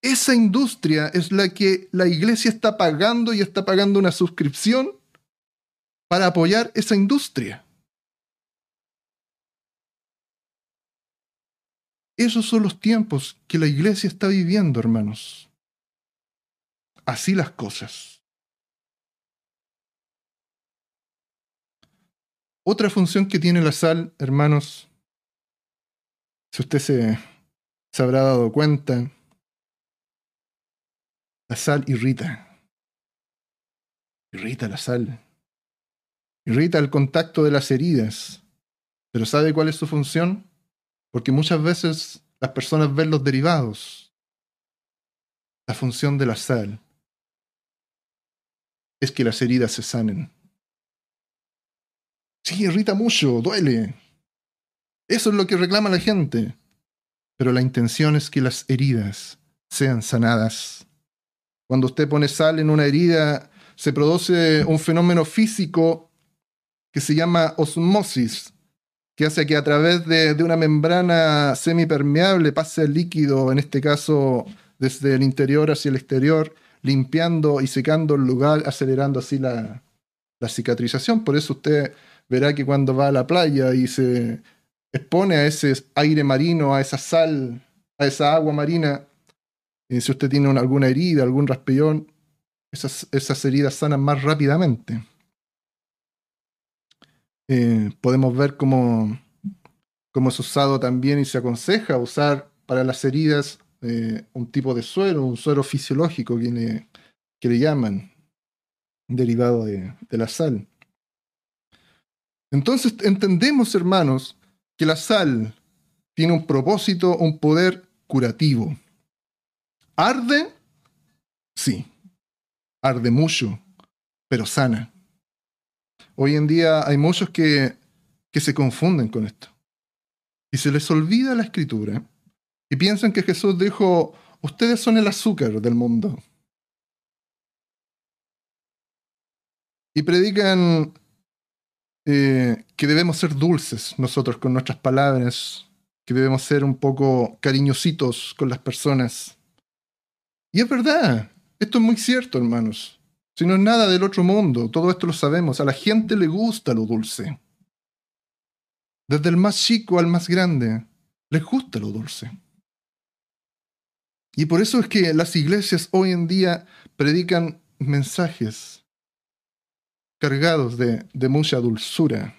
S1: Esa industria es la que la iglesia está pagando y está pagando una suscripción para apoyar esa industria. Esos son los tiempos que la iglesia está viviendo, hermanos. Así las cosas. Otra función que tiene la sal, hermanos, si usted se, se habrá dado cuenta, la sal irrita. Irrita la sal. Irrita el contacto de las heridas. Pero ¿sabe cuál es su función? Porque muchas veces las personas ven los derivados. La función de la sal es que las heridas se sanen. Sí, irrita mucho, duele. Eso es lo que reclama la gente. Pero la intención es que las heridas sean sanadas. Cuando usted pone sal en una herida, se produce un fenómeno físico que se llama osmosis, que hace que a través de, de una membrana semipermeable pase el líquido, en este caso desde el interior hacia el exterior, limpiando y secando el lugar, acelerando así la, la cicatrización. Por eso usted verá que cuando va a la playa y se expone a ese aire marino, a esa sal, a esa agua marina, y si usted tiene alguna herida, algún raspellón, esas, esas heridas sanan más rápidamente. Eh, podemos ver cómo, cómo, es usado también y se aconseja usar para las heridas eh, un tipo de suero, un suero fisiológico que le, que le llaman, derivado de, de la sal. Entonces entendemos, hermanos, que la sal tiene un propósito, un poder curativo. ¿Arde? Sí, arde mucho, pero sana. Hoy en día hay muchos que, que se confunden con esto. Y se les olvida la escritura y piensan que Jesús dijo, ustedes son el azúcar del mundo. Y predican eh, que debemos ser dulces nosotros con nuestras palabras, que debemos ser un poco cariñositos con las personas. Y es verdad, esto es muy cierto, hermanos. Si no es nada del otro mundo, todo esto lo sabemos. A la gente le gusta lo dulce. Desde el más chico al más grande, les gusta lo dulce. Y por eso es que las iglesias hoy en día predican mensajes cargados de, mucha dulzura.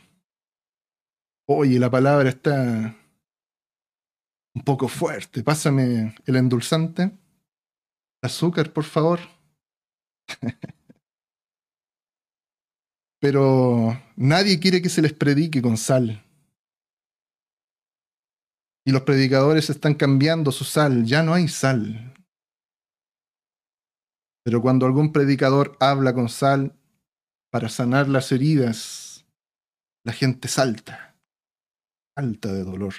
S1: Oye, la palabra está un poco fuerte. Pásame el endulzante. Azúcar, por favor. (laughs) Pero nadie quiere que se les predique con sal. Y los predicadores están cambiando su sal, ya no hay sal. Pero cuando algún predicador habla con sal para sanar las heridas, la gente salta, salta de dolor.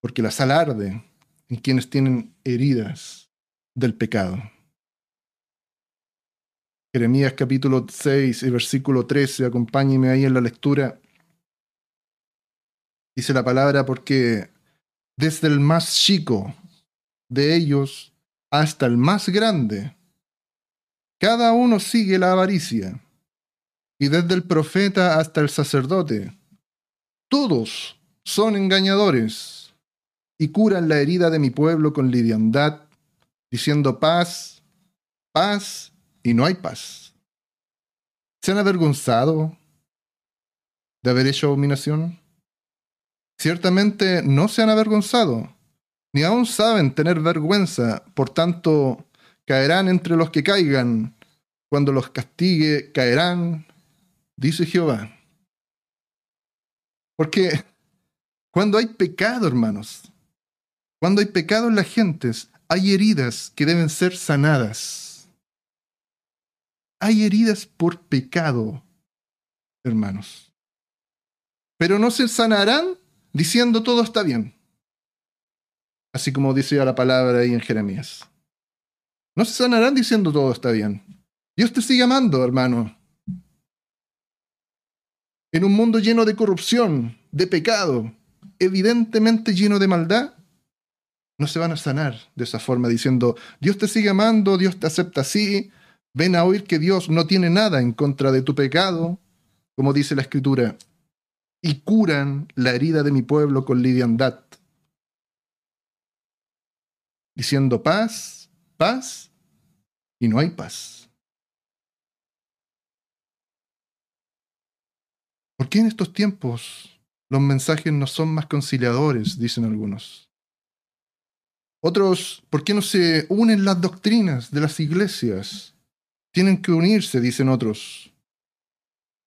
S1: Porque la sal arde en quienes tienen heridas del pecado. Jeremías capítulo 6 y versículo 13, acompáñeme ahí en la lectura. Dice la palabra porque desde el más chico de ellos hasta el más grande, cada uno sigue la avaricia, y desde el profeta hasta el sacerdote, todos son engañadores y curan la herida de mi pueblo con liviandad, diciendo paz, paz, y no hay paz. ¿Se han avergonzado de haber hecho abominación? Ciertamente no se han avergonzado, ni aún saben tener vergüenza, por tanto caerán entre los que caigan, cuando los castigue caerán, dice Jehová. Porque cuando hay pecado, hermanos, cuando hay pecado en las gentes, hay heridas que deben ser sanadas. Hay heridas por pecado, hermanos. Pero no se sanarán diciendo todo está bien. Así como decía la palabra ahí en Jeremías. No se sanarán diciendo todo está bien. Dios te sigue amando, hermano. En un mundo lleno de corrupción, de pecado, evidentemente lleno de maldad, no se van a sanar de esa forma diciendo, Dios te sigue amando, Dios te acepta así, ven a oír que Dios no tiene nada en contra de tu pecado, como dice la escritura, y curan la herida de mi pueblo con liviandad, diciendo paz, paz, y no hay paz. ¿Por qué en estos tiempos los mensajes no son más conciliadores? Dicen algunos. Otros, ¿por qué no se unen las doctrinas de las iglesias? Tienen que unirse, dicen otros.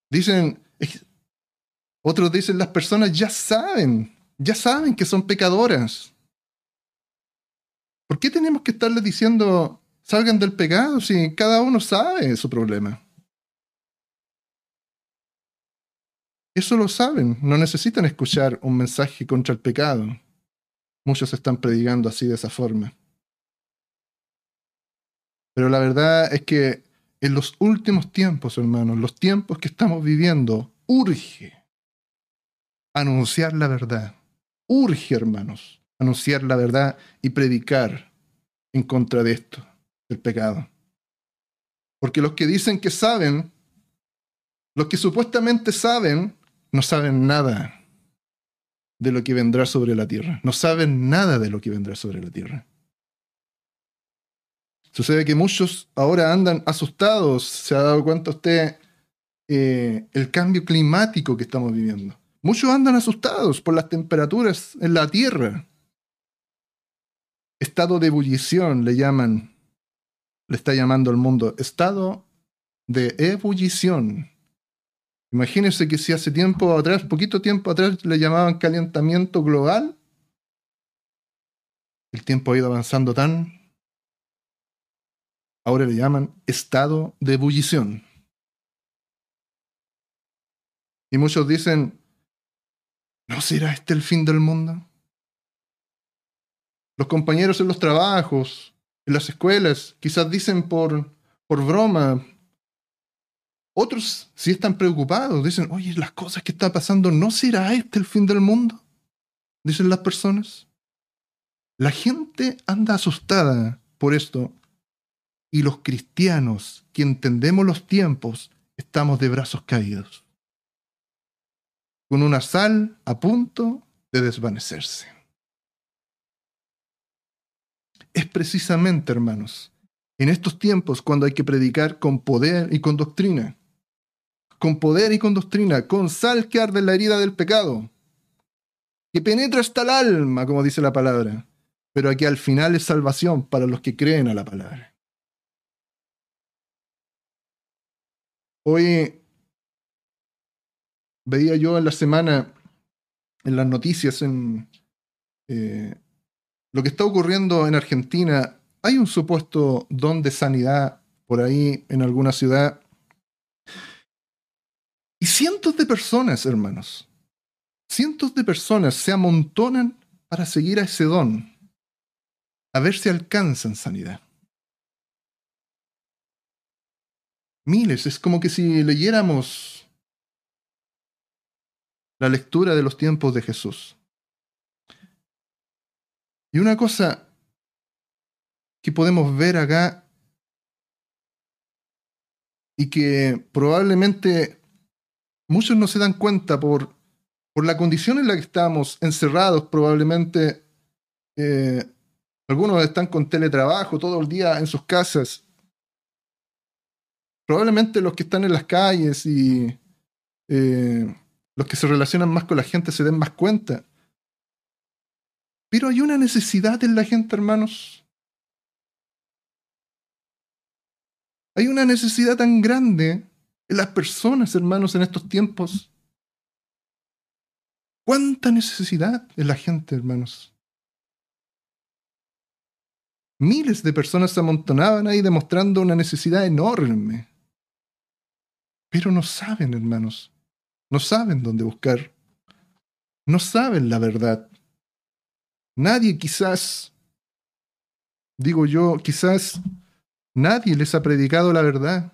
S1: Dicen, otros dicen, las personas ya saben, ya saben que son pecadoras. ¿Por qué tenemos que estarles diciendo, salgan del pecado si cada uno sabe su problema? Eso lo saben, no necesitan escuchar un mensaje contra el pecado. Muchos están predicando así de esa forma. Pero la verdad es que en los últimos tiempos, hermanos, los tiempos que estamos viviendo, urge anunciar la verdad. Urge, hermanos, anunciar la verdad y predicar en contra de esto, del pecado. Porque los que dicen que saben, los que supuestamente saben, no saben nada de lo que vendrá sobre la tierra. No saben nada de lo que vendrá sobre la tierra. Sucede que muchos ahora andan asustados. ¿Se ha dado cuenta usted eh, el cambio climático que estamos viviendo? Muchos andan asustados por las temperaturas en la Tierra. Estado de ebullición le llaman, le está llamando el mundo, estado de ebullición. Imagínense que si hace tiempo atrás, poquito tiempo atrás, le llamaban calentamiento global, el tiempo ha ido avanzando tan. Ahora le llaman estado de ebullición. Y muchos dicen, ¿no será este el fin del mundo? Los compañeros en los trabajos, en las escuelas, quizás dicen por, por broma. Otros sí están preocupados, dicen, oye, las cosas que están pasando, ¿no será este el fin del mundo? Dicen las personas. La gente anda asustada por esto y los cristianos que entendemos los tiempos estamos de brazos caídos, con una sal a punto de desvanecerse. Es precisamente, hermanos, en estos tiempos cuando hay que predicar con poder y con doctrina, con poder y con doctrina, con sal que arde la herida del pecado, que penetra hasta el alma, como dice la palabra, pero aquí al final es salvación para los que creen a la palabra. Hoy veía yo en la semana, en las noticias, en eh, lo que está ocurriendo en Argentina. Hay un supuesto don de sanidad por ahí en alguna ciudad. Y cientos de personas, hermanos, cientos de personas se amontonan para seguir a ese don, a ver si alcanzan sanidad. miles. Es como que si leyéramos la lectura de los tiempos de Jesús. Y una cosa que podemos ver acá y que probablemente muchos no se dan cuenta por, por la condición en la que estamos encerrados, probablemente eh, algunos están con teletrabajo todo el día en sus casas probablemente los que están en las calles y eh, los que se relacionan más con la gente se den más cuenta. Pero hay una necesidad en la gente, hermanos. Hay una necesidad tan grande las personas, hermanos, en estos tiempos. ¿Cuánta necesidad en la gente, hermanos? Miles de personas se amontonaban ahí demostrando una necesidad enorme. Pero no saben, hermanos. No saben dónde buscar. No saben la verdad. Nadie quizás, digo yo, quizás nadie les ha predicado la verdad.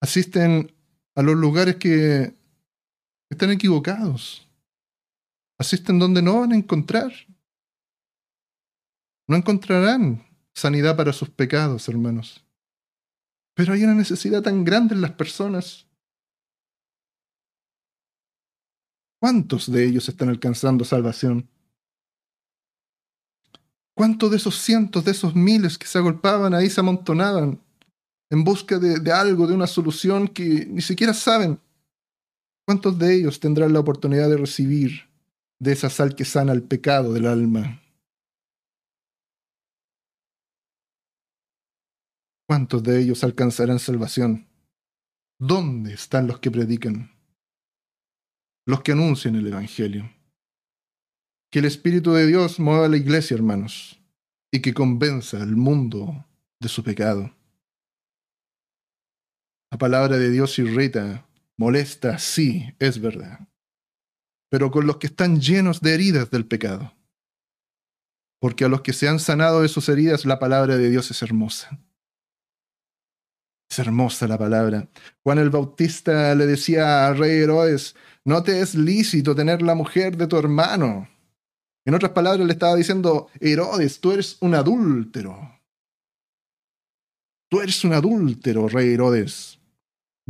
S1: Asisten a los lugares que están equivocados. Asisten donde no van a encontrar. No encontrarán sanidad para sus pecados, hermanos. Pero hay una necesidad tan grande en las personas. ¿Cuántos de ellos están alcanzando salvación? ¿Cuántos de esos cientos, de esos miles que se agolpaban ahí se amontonaban en busca de, algo, de una solución que ni siquiera saben? ¿Cuántos de ellos tendrán la oportunidad de recibir de esa sal que sana el pecado del alma? ¿Cuántos de ellos alcanzarán salvación? ¿Dónde están los que predican? Los que anuncian el Evangelio. Que el Espíritu de Dios mueva a la iglesia, hermanos, y que convenza al mundo de su pecado. La palabra de Dios irrita, molesta, sí, es verdad, pero con los que están llenos de heridas del pecado. Porque a los que se han sanado de sus heridas, la palabra de Dios es hermosa. Es hermosa la palabra. Juan el Bautista le decía a rey Herodes, no te es lícito tener la mujer de tu hermano. En otras palabras le estaba diciendo, Herodes, tú eres un adúltero. Tú eres un adúltero, rey Herodes.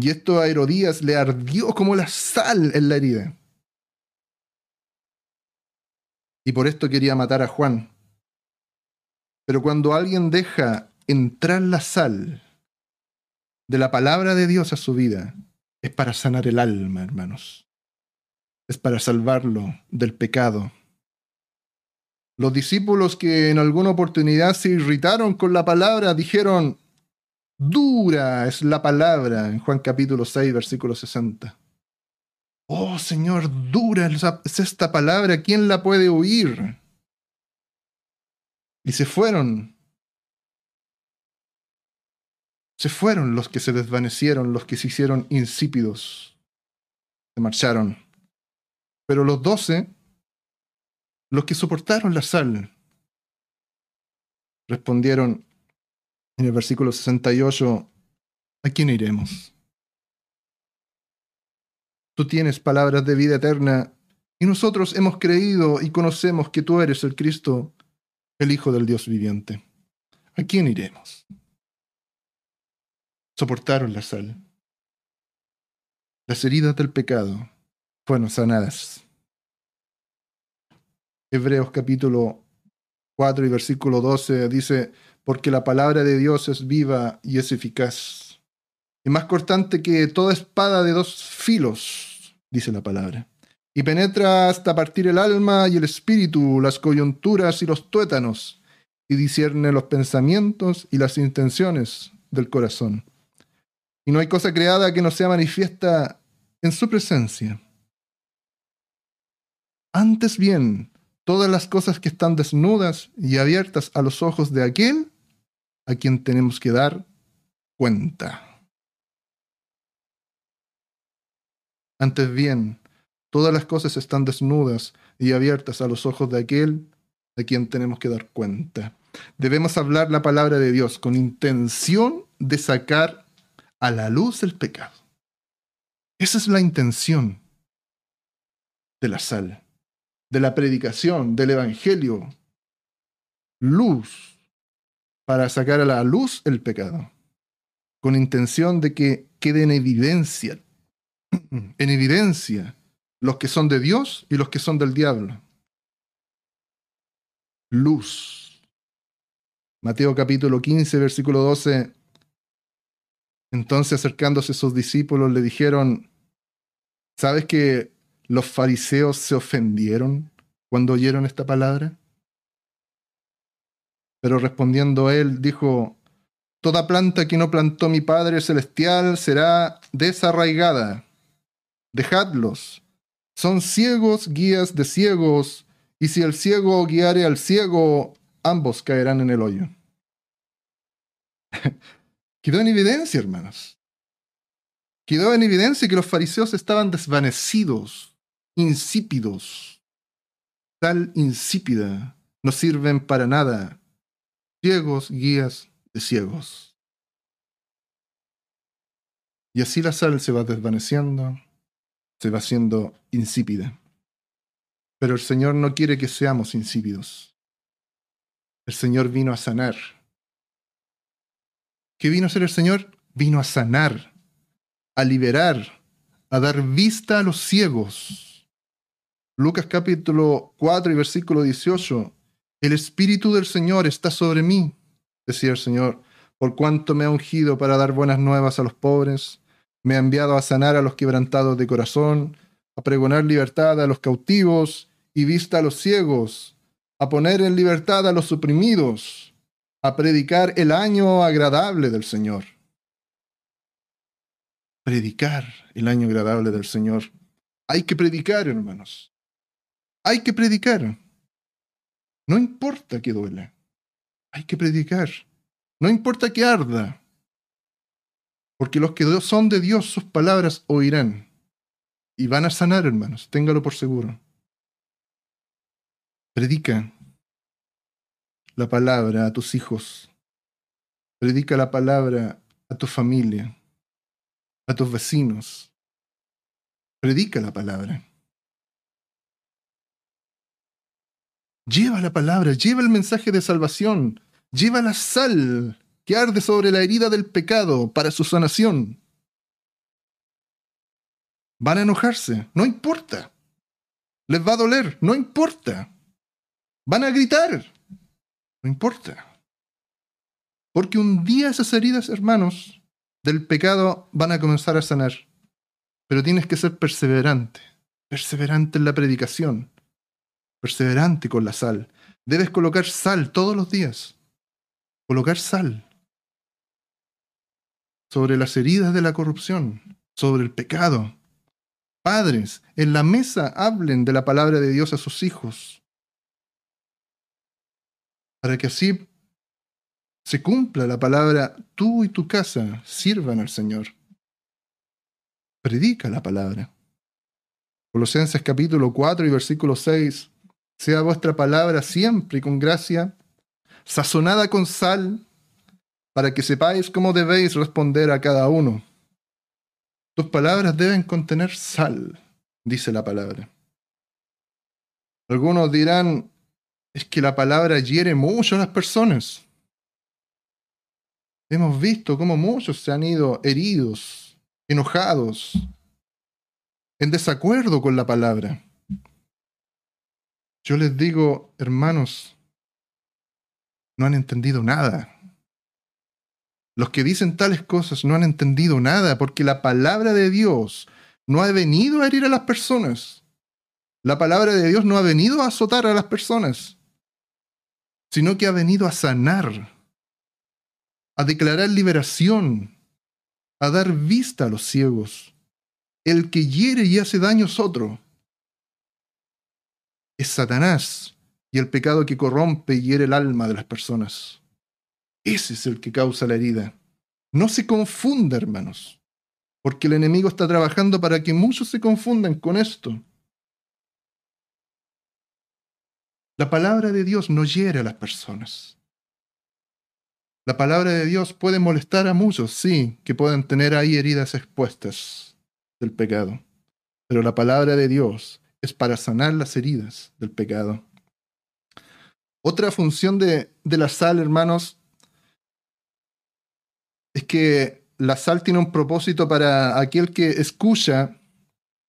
S1: Y esto a Herodías le ardió como la sal en la herida. Y por esto quería matar a Juan. Pero cuando alguien deja entrar la sal, de la palabra de Dios a su vida es para sanar el alma, hermanos. Es para salvarlo del pecado. Los discípulos que en alguna oportunidad se irritaron con la palabra dijeron, dura es la palabra en Juan capítulo 6, versículo 60. Oh Señor, dura es esta palabra, ¿quién la puede oír? Y se fueron Se fueron los que se desvanecieron, los que se hicieron insípidos. Se marcharon. Pero los doce, los que soportaron la sal, respondieron en el versículo 68, ¿a quién iremos? Tú tienes palabras de vida eterna y nosotros hemos creído y conocemos que tú eres el Cristo, el Hijo del Dios viviente. ¿A quién iremos? Soportaron la sal. Las heridas del pecado fueron sanadas. Hebreos capítulo 4 y versículo 12 dice, porque la palabra de Dios es viva y es eficaz, y más cortante que toda espada de dos filos, dice la palabra, y penetra hasta partir el alma y el espíritu, las coyunturas y los tuétanos, y discierne los pensamientos y las intenciones del corazón. Y no hay cosa creada que no sea manifiesta en su presencia. Antes bien, todas las cosas que están desnudas y abiertas a los ojos de aquel a quien tenemos que dar cuenta. Antes bien, todas las cosas están desnudas y abiertas a los ojos de aquel a quien tenemos que dar cuenta. Debemos hablar la palabra de Dios con intención de sacar a la luz el pecado. Esa es la intención de la sal, de la predicación, del Evangelio. Luz para sacar a la luz el pecado, con intención de que quede en evidencia, (clears throat) en evidencia los que son de Dios y los que son del diablo. Luz. Mateo capítulo 15, versículo 12. Entonces acercándose sus discípulos le dijeron, ¿sabes que los fariseos se ofendieron cuando oyeron esta palabra? Pero respondiendo él, dijo, Toda planta que no plantó mi Padre Celestial será desarraigada. Dejadlos. Son ciegos guías de ciegos, y si el ciego guiare al ciego, ambos caerán en el hoyo. (laughs) Quedó en evidencia, hermanos. Quedó en evidencia que los fariseos estaban desvanecidos, insípidos. Tal insípida no sirven para nada ciegos, guías de ciegos. Y así la sal se va desvaneciendo, se va haciendo insípida. Pero el Señor no quiere que seamos insípidos. El Señor vino a sanar. ¿Qué vino a hacer el Señor? Vino a sanar, a liberar, a dar vista a los ciegos. Lucas capítulo 4 y versículo 18 el Espíritu del Señor está sobre mí, decía el Señor, por cuanto me ha ungido para dar buenas nuevas a los pobres, me ha enviado a sanar a los quebrantados de corazón, a pregonar libertad a los cautivos y vista a los ciegos, a poner en libertad a los oprimidos, a predicar el año agradable del Señor. Predicar el año agradable del Señor. Hay que predicar, hermanos. Hay que predicar. No importa que duela. Hay que predicar. No importa que arda. Porque los que son de Dios, sus palabras oirán. Y van a sanar, hermanos. Téngalo por seguro. Predica la palabra a tus hijos. Predica la palabra a tu familia, a tus vecinos. Predica la palabra. Lleva la palabra, lleva el mensaje de salvación, lleva la sal que arde sobre la herida del pecado para su sanación. Van a enojarse, no importa. Les va a doler, no importa. Van a gritar, no importa. Porque un día esas heridas, hermanos, del pecado van a comenzar a sanar. Pero tienes que ser perseverante, perseverante en la predicación, perseverante con la sal. Debes colocar sal todos los días. Colocar sal sobre las heridas de la corrupción, sobre el pecado. Padres, en la mesa hablen de la palabra de Dios a sus hijos, para que así se cumpla la palabra, tú y tu casa sirvan al Señor. Predica la palabra. Colosenses capítulo 4 y versículo 6. Sea vuestra palabra siempre con gracia, sazonada con sal, para que sepáis cómo debéis responder a cada uno. Tus palabras deben contener sal, dice la palabra. Algunos dirán, es que la palabra hiere mucho a las personas. Hemos visto cómo muchos se han ido heridos, enojados, en desacuerdo con la palabra. Yo les digo, hermanos, no han entendido nada. Los que dicen tales cosas no han entendido nada porque la palabra de Dios no ha venido a herir a las personas. La palabra de Dios no ha venido a azotar a las personas, sino que ha venido a sanar, a declarar liberación, a dar vista a los ciegos. El que hiere y hace daño es otro. Es Satanás y el pecado que corrompe y hiere el alma de las personas. Ese es el que causa la herida. No se confunda, hermanos, porque el enemigo está trabajando para que muchos se confundan con esto. La palabra de Dios no hiere a las personas. La palabra de Dios puede molestar a muchos, sí, que pueden tener ahí heridas expuestas del pecado. Pero la palabra de Dios es para sanar las heridas del pecado. Otra función de, de la sal, hermanos, es que la sal tiene un propósito para aquel que escucha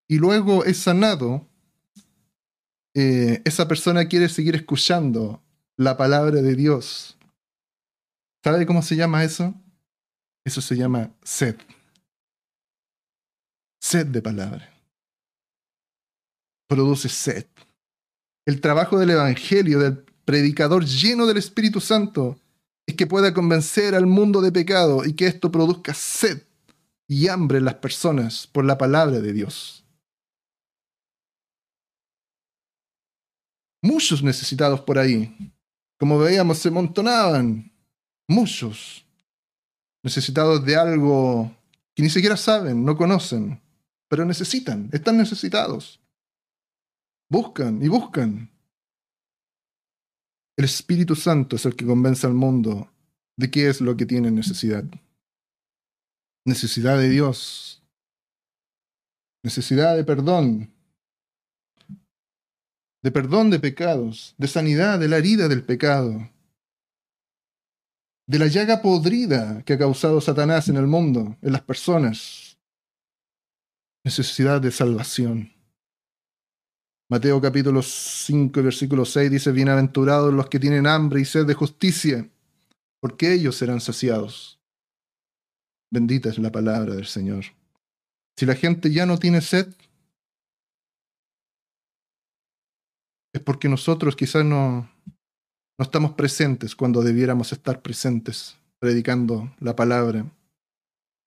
S1: y luego es sanado. Eh, esa persona quiere seguir escuchando la palabra de Dios. ¿Sabe cómo se llama eso? Eso se llama sed. Sed de palabra. Produce sed. El trabajo del Evangelio, del predicador lleno del Espíritu Santo, es que pueda convencer al mundo de pecado y que esto produzca sed y hambre en las personas por la palabra de Dios. Muchos necesitados por ahí, como veíamos, se montonaban, muchos necesitados de algo que ni siquiera saben, no conocen, pero necesitan, están necesitados. Buscan y buscan. El Espíritu Santo es el que convence al mundo de qué es lo que tiene necesidad. Necesidad de Dios. Necesidad de perdón. De perdón de pecados. De sanidad de la herida del pecado. De la llaga podrida que ha causado Satanás en el mundo, en las personas. Necesidad de salvación. Mateo capítulo 5, versículo 6 dice, Bienaventurados los que tienen hambre y sed de justicia, porque ellos serán saciados. Bendita es la palabra del Señor. Si la gente ya no tiene sed, es porque nosotros quizás no, no estamos presentes cuando debiéramos estar presentes predicando la palabra.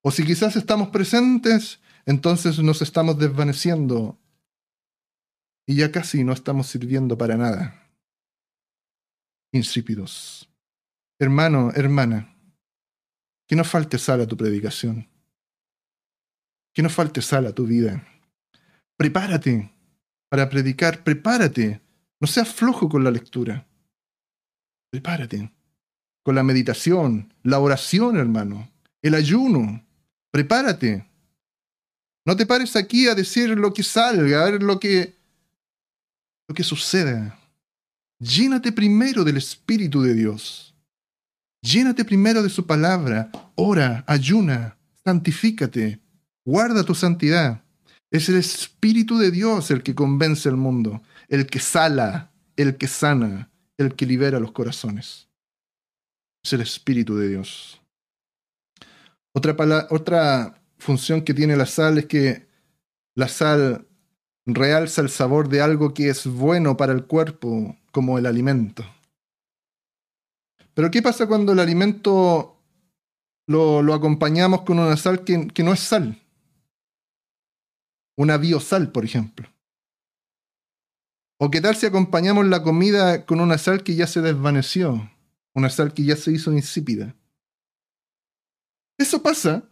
S1: O si quizás estamos presentes, entonces nos estamos desvaneciendo y ya casi no estamos sirviendo para nada. Insípidos. Hermano, hermana, que no falte sal a tu predicación. Que no falte sal a tu vida. Prepárate para predicar, prepárate. No seas flojo con la lectura. Prepárate. Con la meditación, la oración, hermano, el ayuno. Prepárate. No te pares aquí a decir lo que salga, a ver lo que lo que suceda. Llénate primero del Espíritu de Dios. Llénate primero de su palabra. Ora, ayuna, santifícate, guarda tu santidad. Es el Espíritu de Dios el que convence al mundo, el que sala, el que sana, el que libera los corazones. Es el Espíritu de Dios. Otra, otra función que tiene la sal es que la sal realza el sabor de algo que es bueno para el cuerpo, como el alimento. Pero ¿qué pasa cuando el alimento lo, acompañamos con una sal que, que no es sal? Una biosal, por ejemplo. ¿O qué tal si acompañamos la comida con una sal que ya se desvaneció? una sal que ya se hizo insípida. Eso pasa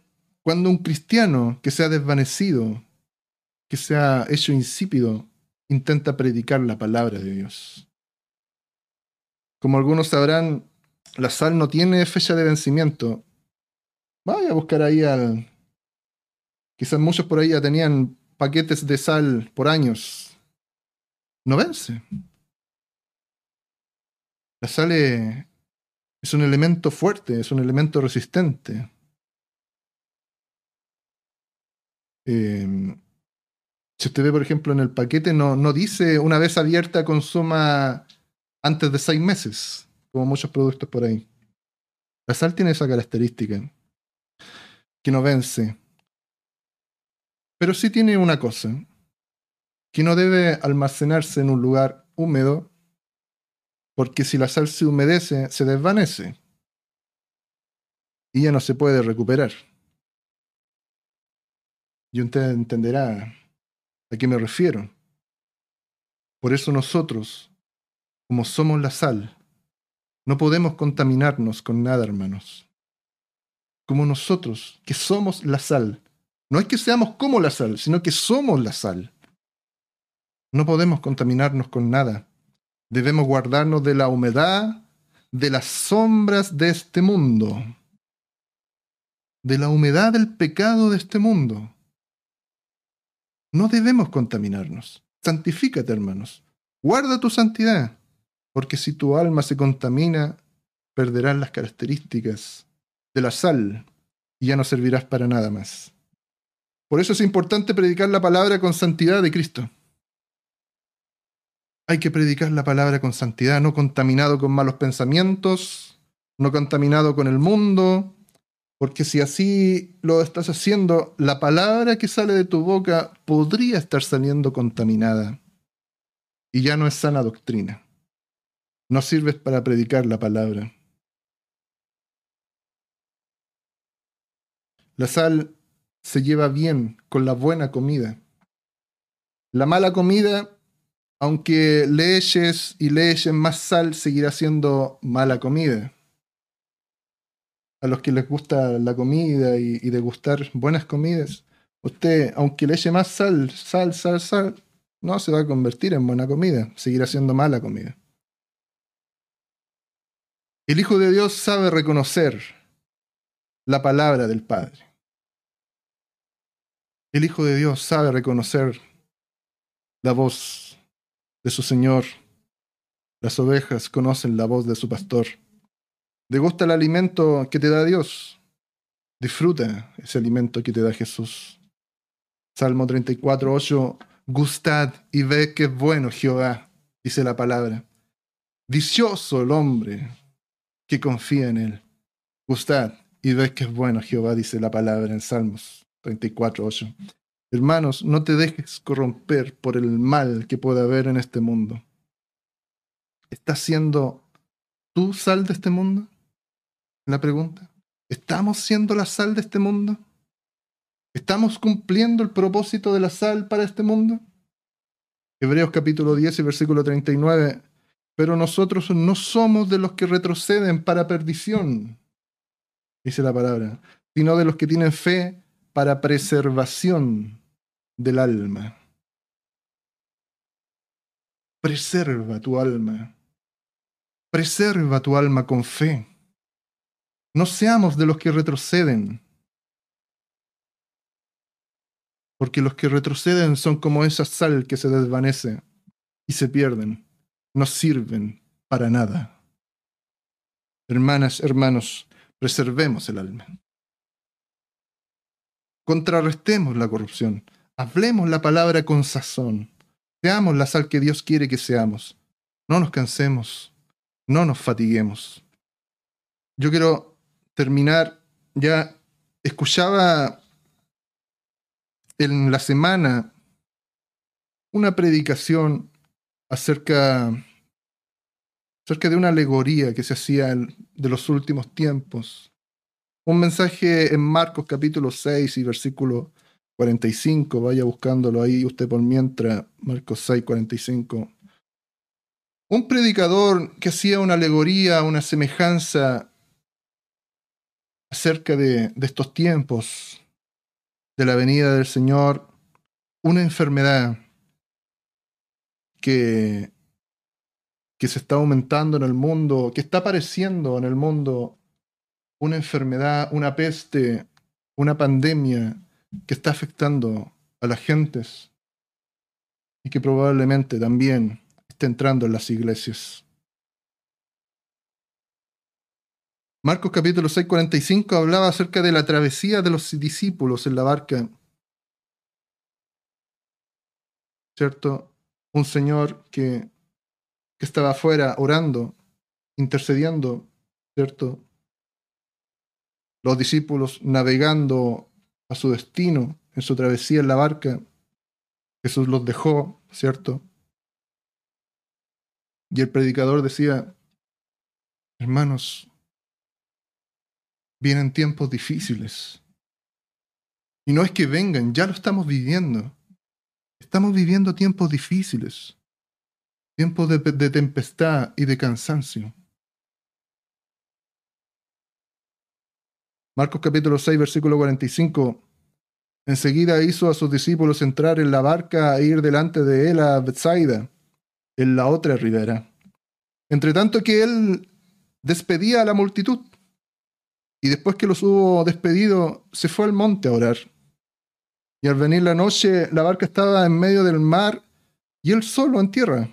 S1: cuando un cristiano que se ha desvanecido, que se ha hecho insípido, intenta predicar la palabra de Dios. Como algunos sabrán, la sal no tiene fecha de vencimiento. Vaya a buscar ahí al... Quizás muchos por ahí ya tenían paquetes de sal por años. No vence. La sal es un elemento fuerte, es un elemento resistente. Em, si usted ve, por ejemplo, en el paquete, no, no dice una vez abierta consuma antes de seis meses, como muchos productos por ahí. La sal tiene esa característica, que no vence. Pero sí tiene una cosa, que no debe almacenarse en un lugar húmedo, porque si la sal se humedece, se desvanece y ya no se puede recuperar. Y usted entenderá a qué me refiero. Por eso nosotros, como somos la sal, no podemos contaminarnos con nada, hermanos. Como nosotros, que somos la sal. No es que seamos como la sal, sino que somos la sal. No podemos contaminarnos con nada. Debemos guardarnos de la humedad, de las sombras de este mundo, de la humedad del pecado de este mundo. No debemos contaminarnos. Santifícate, hermanos. Guarda tu santidad, porque si tu alma se contamina, perderás las características de la sal y ya no servirás para nada más. Por eso es importante predicar la palabra con santidad de Cristo. Hay que predicar la palabra con santidad, no contaminado con malos pensamientos, no contaminado con el mundo, porque si así lo estás haciendo, la palabra que sale de tu boca podría estar saliendo contaminada. Y ya no es sana doctrina. No sirves para predicar la palabra. La sal se lleva bien con la buena comida. La mala comida, aunque le y le más sal, seguirá siendo mala comida a los que les gusta la comida y, degustar buenas comidas, usted, aunque le eche más sal, sal, sal, sal, no se va a convertir en buena comida, seguirá siendo mala comida. El Hijo de Dios sabe reconocer la palabra del Padre. El Hijo de Dios sabe reconocer la voz de su Señor. Las ovejas conocen la voz de su pastor. Degusta el alimento que te da Dios. Disfruta ese alimento que te da Jesús. Salmo 34, 8. Gustad y ve que es bueno Jehová, dice la palabra. Dichoso el hombre que confía en él. Gustad y ve que es bueno Jehová, dice la palabra en Salmos 34, 8. Hermanos, no te dejes corromper por el mal que puede haber en este mundo. ¿Estás siendo tú sal de este mundo? La pregunta. ¿Estamos siendo la sal de este mundo? ¿Estamos cumpliendo el propósito de la sal para este mundo? Hebreos capítulo 10 y versículo 39. Pero nosotros no somos de los que retroceden para perdición, dice la palabra, sino de los que tienen fe para preservación del alma. Preserva tu alma. Preserva tu alma con fe. No seamos de los que retroceden. Porque los que retroceden son como esa sal que se desvanece y se pierden. No sirven para nada. Hermanas, hermanos, preservemos el alma. Contrarrestemos la corrupción. Hablemos la palabra con sazón. Seamos la sal que Dios quiere que seamos. No nos cansemos. No nos fatiguemos. Yo quiero terminar, ya escuchaba en la semana una predicación acerca, acerca de una alegoría que se hacía de los últimos tiempos. Un mensaje en Marcos capítulo 6 y versículo 45, vaya buscándolo ahí usted por mientras, Marcos 6, 45. Un predicador que hacía una alegoría, una semejanza acerca de, estos tiempos, de la venida del Señor, una enfermedad que, que se está aumentando en el mundo, que está apareciendo en el mundo, una enfermedad, una peste, una pandemia que está afectando a las gentes y que probablemente también está entrando en las iglesias. Marcos capítulo 6, 45 hablaba acerca de la travesía de los discípulos en la barca. ¿Cierto? Un señor que, que estaba afuera orando, intercediendo, ¿cierto? Los discípulos navegando a su destino en su travesía en la barca. Jesús los dejó, ¿cierto? Y el predicador decía, hermanos, vienen tiempos difíciles. Y no es que vengan, ya lo estamos viviendo. Estamos viviendo tiempos difíciles, tiempos de, tempestad y de cansancio. Marcos capítulo 6, versículo 45. Enseguida hizo a sus discípulos entrar en la barca e ir delante de él a Bethsaida, en la otra ribera. Entre tanto que él despedía a la multitud. Y después que los hubo despedido, se fue al monte a orar. Y al venir la noche, la barca estaba en medio del mar y él solo en tierra.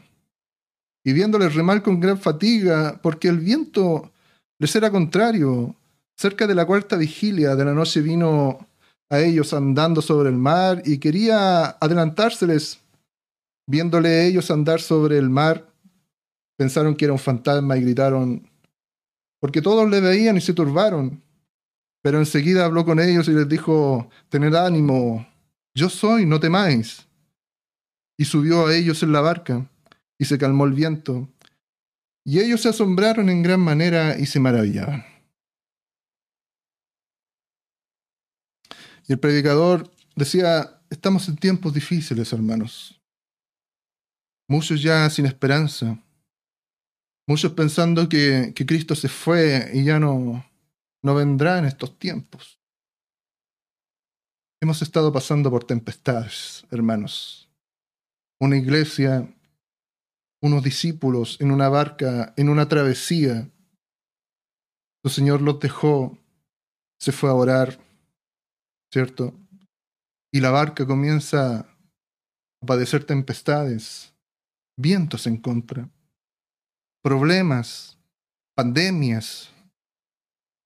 S1: Y viéndoles remar con gran fatiga, porque el viento les era contrario, cerca de la cuarta vigilia de la noche vino a ellos andando sobre el mar y quería adelantárseles. Viéndole ellos andar sobre el mar, pensaron que era un fantasma y gritaron, porque todos le veían y se turbaron. Pero enseguida habló con ellos y les dijo, tened ánimo, yo soy, no temáis. Y subió a ellos en la barca, y se calmó el viento. Y ellos se asombraron en gran manera y se maravillaban. Y el predicador decía, estamos en tiempos difíciles, hermanos. Muchos ya sin esperanza. Muchos pensando que, que Cristo se fue y ya no, no vendrá en estos tiempos. Hemos estado pasando por tempestades, hermanos. Una iglesia, unos discípulos en una barca, en una travesía. El Señor los dejó, se fue a orar, ¿cierto? Y la barca comienza a padecer tempestades, vientos en contra, problemas, pandemias,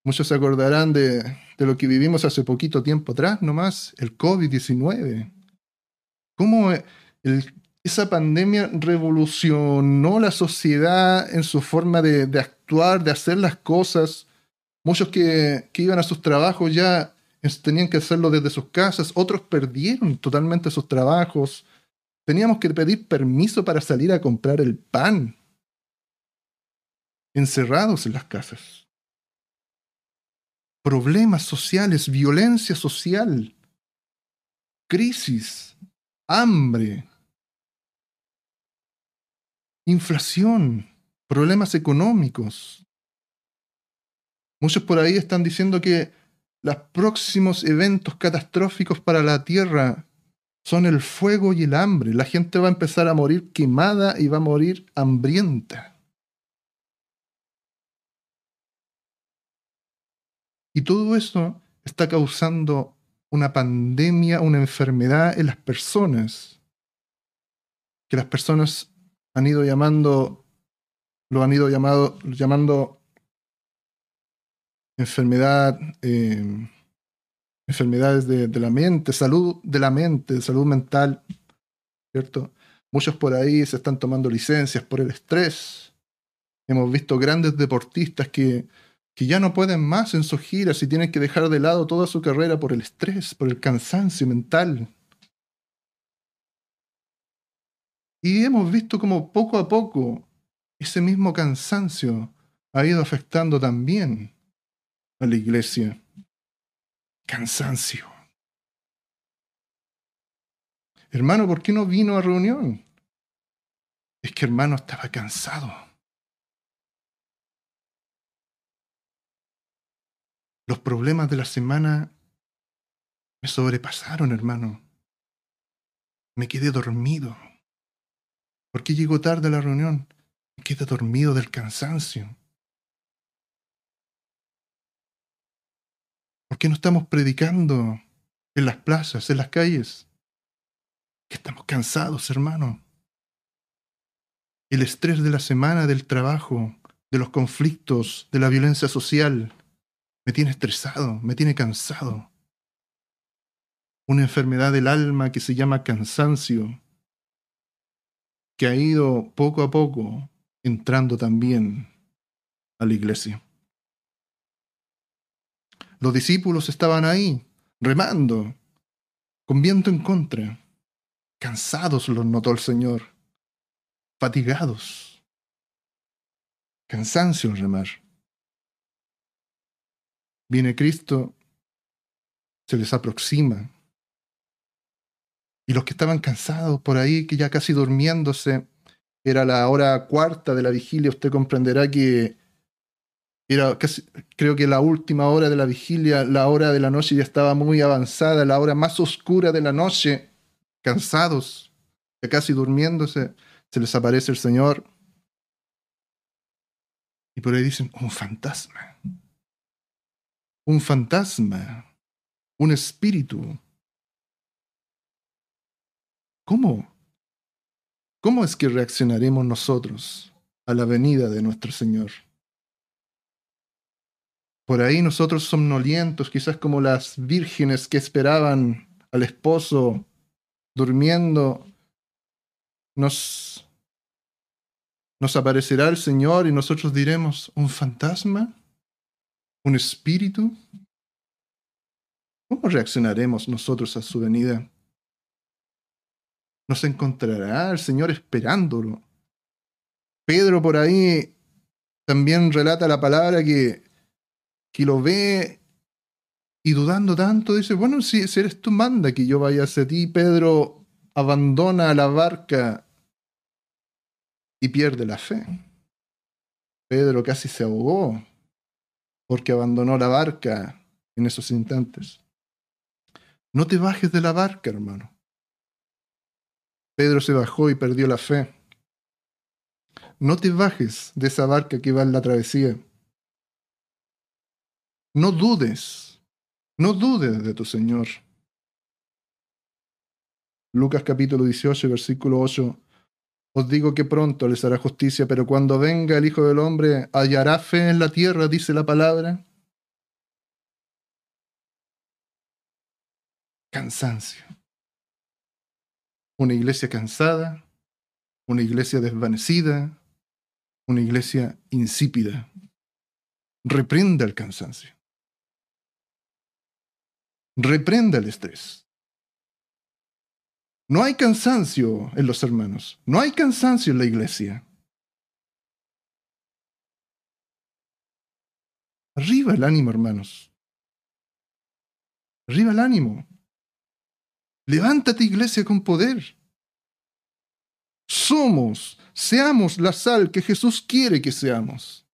S1: Muchos se acordarán de, de lo que vivimos hace poquito tiempo atrás, nomás, el COVID-19. Cómo el, esa pandemia revolucionó la sociedad en su forma de, de actuar, de hacer las cosas. Muchos que, que, iban a sus trabajos ya tenían que hacerlo desde sus casas, otros perdieron totalmente sus trabajos. Teníamos que pedir permiso para salir a comprar el pan, encerrados en las casas problemas sociales, violencia social, crisis, hambre, inflación, problemas económicos. Muchos por ahí están diciendo que los próximos eventos catastróficos para la Tierra son el fuego y el hambre. La gente va a empezar a morir quemada y va a morir hambrienta. Y todo eso está causando una pandemia, una enfermedad en las personas, que las personas han ido llamando, lo han ido llamado, llamando enfermedad, eh, enfermedades de, de, la mente, salud de la mente, salud mental, ¿cierto? Muchos por ahí se están tomando licencias por el estrés. Hemos visto grandes deportistas que que ya no pueden más en sus giras y tienen que dejar de lado toda su carrera por el estrés, por el cansancio mental. Y hemos visto como poco a poco ese mismo cansancio ha ido afectando también a la iglesia. Cansancio. Hermano, ¿por qué no vino a reunión? Es que hermano estaba cansado. Los problemas de la semana me sobrepasaron, hermano. Me quedé dormido. ¿Por qué llegó tarde a la reunión? Me quedé dormido del cansancio. ¿Por qué no estamos predicando en las plazas, en las calles? Que estamos cansados, hermano. El estrés de la semana, del trabajo, de los conflictos, de la violencia social, me tiene estresado, me tiene cansado. Una enfermedad del alma que se llama cansancio, que ha ido poco a poco entrando también a la iglesia. Los discípulos estaban ahí, remando, con viento en contra. Cansados los notó el Señor, fatigados, cansancio en remar. Viene Cristo, se les aproxima. Y los que estaban cansados por ahí, que ya casi durmiéndose, era la hora cuarta de la vigilia, usted comprenderá que era casi, creo que la última hora de la vigilia, la hora de la noche ya estaba muy avanzada, la hora más oscura de la noche, cansados, ya casi durmiéndose, se les aparece el Señor. Y por ahí dicen, un fantasma. Un fantasma. Un espíritu. ¿Cómo? ¿Cómo es que reaccionaremos nosotros a la venida de nuestro Señor? Por ahí nosotros somnolientos, quizás como las vírgenes que esperaban al esposo durmiendo, nos, nos aparecerá el Señor y nosotros diremos, ¿un fantasma? ¿Un espíritu? ¿Cómo reaccionaremos nosotros a su venida? Nos encontrará el Señor esperándolo. Pedro por ahí también relata la palabra que, que lo ve y dudando tanto, dice, bueno, si, si eres tú, manda que yo vaya hacia ti. Pedro abandona la barca y pierde la fe. Pedro casi se ahogó porque abandonó la barca en esos instantes. No te bajes de la barca, hermano. Pedro se bajó y perdió la fe. No te bajes de esa barca que va en la travesía. No dudes, no dudes de tu Señor. Lucas capítulo 18, versículo 8. Os digo que pronto les hará justicia, pero cuando venga el Hijo del Hombre, ¿hallará fe en la tierra? dice la palabra. Cansancio. Una iglesia cansada, una iglesia desvanecida, una iglesia insípida. Reprenda el cansancio. Reprenda el estrés. No hay cansancio en los hermanos, no hay cansancio en la iglesia. Arriba el ánimo, hermanos. Arriba el ánimo. Levántate, iglesia, con poder. Somos, seamos la sal que Jesús quiere que seamos.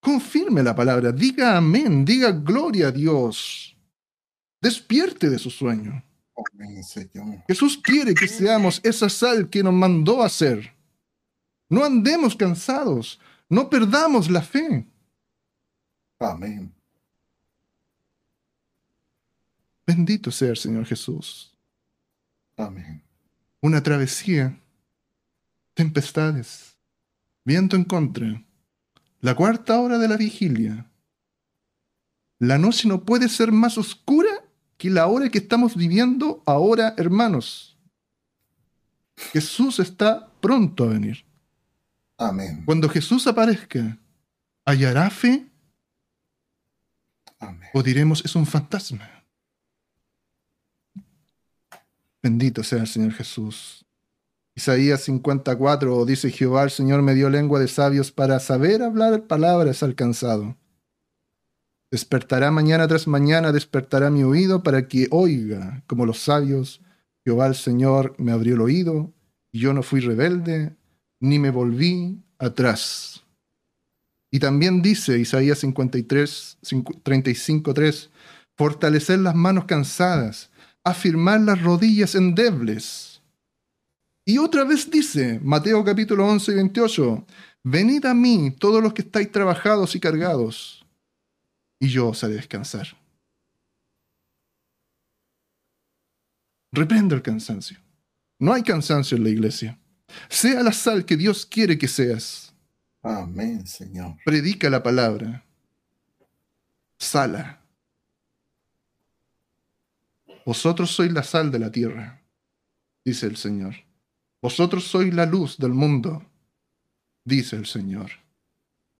S1: Confirme la palabra, diga amén, diga gloria a Dios. Despierte de su sueño. Jesús quiere que seamos esa sal que nos mandó a. No andemos cansados, no perdamos la fe.
S2: Amén.
S1: Bendito sea el Señor Jesús.
S2: Amén.
S1: Una travesía, tempestades, viento en contra, la cuarta hora de la vigilia. La noche no puede ser más oscura que la hora que estamos viviendo ahora, hermanos. Jesús está pronto a venir.
S2: Amén.
S1: Cuando Jesús aparezca, ¿hallará fe?
S2: Amén.
S1: ¿O diremos es un fantasma? Bendito sea el Señor Jesús. Isaías 54 dice Jehová, el Señor me dio lengua de sabios para saber hablar palabras alcanzado. Despertará mañana tras mañana, despertará mi oído para que oiga, como los sabios. Jehová el Señor me abrió el oído Y yo no fui rebelde, ni me volví atrás. Y también dice Isaías 53, 35, 3, fortalecer las manos cansadas, afirmar las rodillas endebles. Y otra vez dice, Mateo capítulo 11 y 28, venid a mí todos los que estáis trabajados y cargados, y yo os haré descansar. Reprendo el cansancio. No hay cansancio en la iglesia. Sea la sal que Dios quiere que seas.
S2: Amén, Señor.
S1: Predica la palabra. Sala. Vosotros sois la sal de la tierra, dice el Señor. Vosotros sois la luz del mundo, dice el Señor.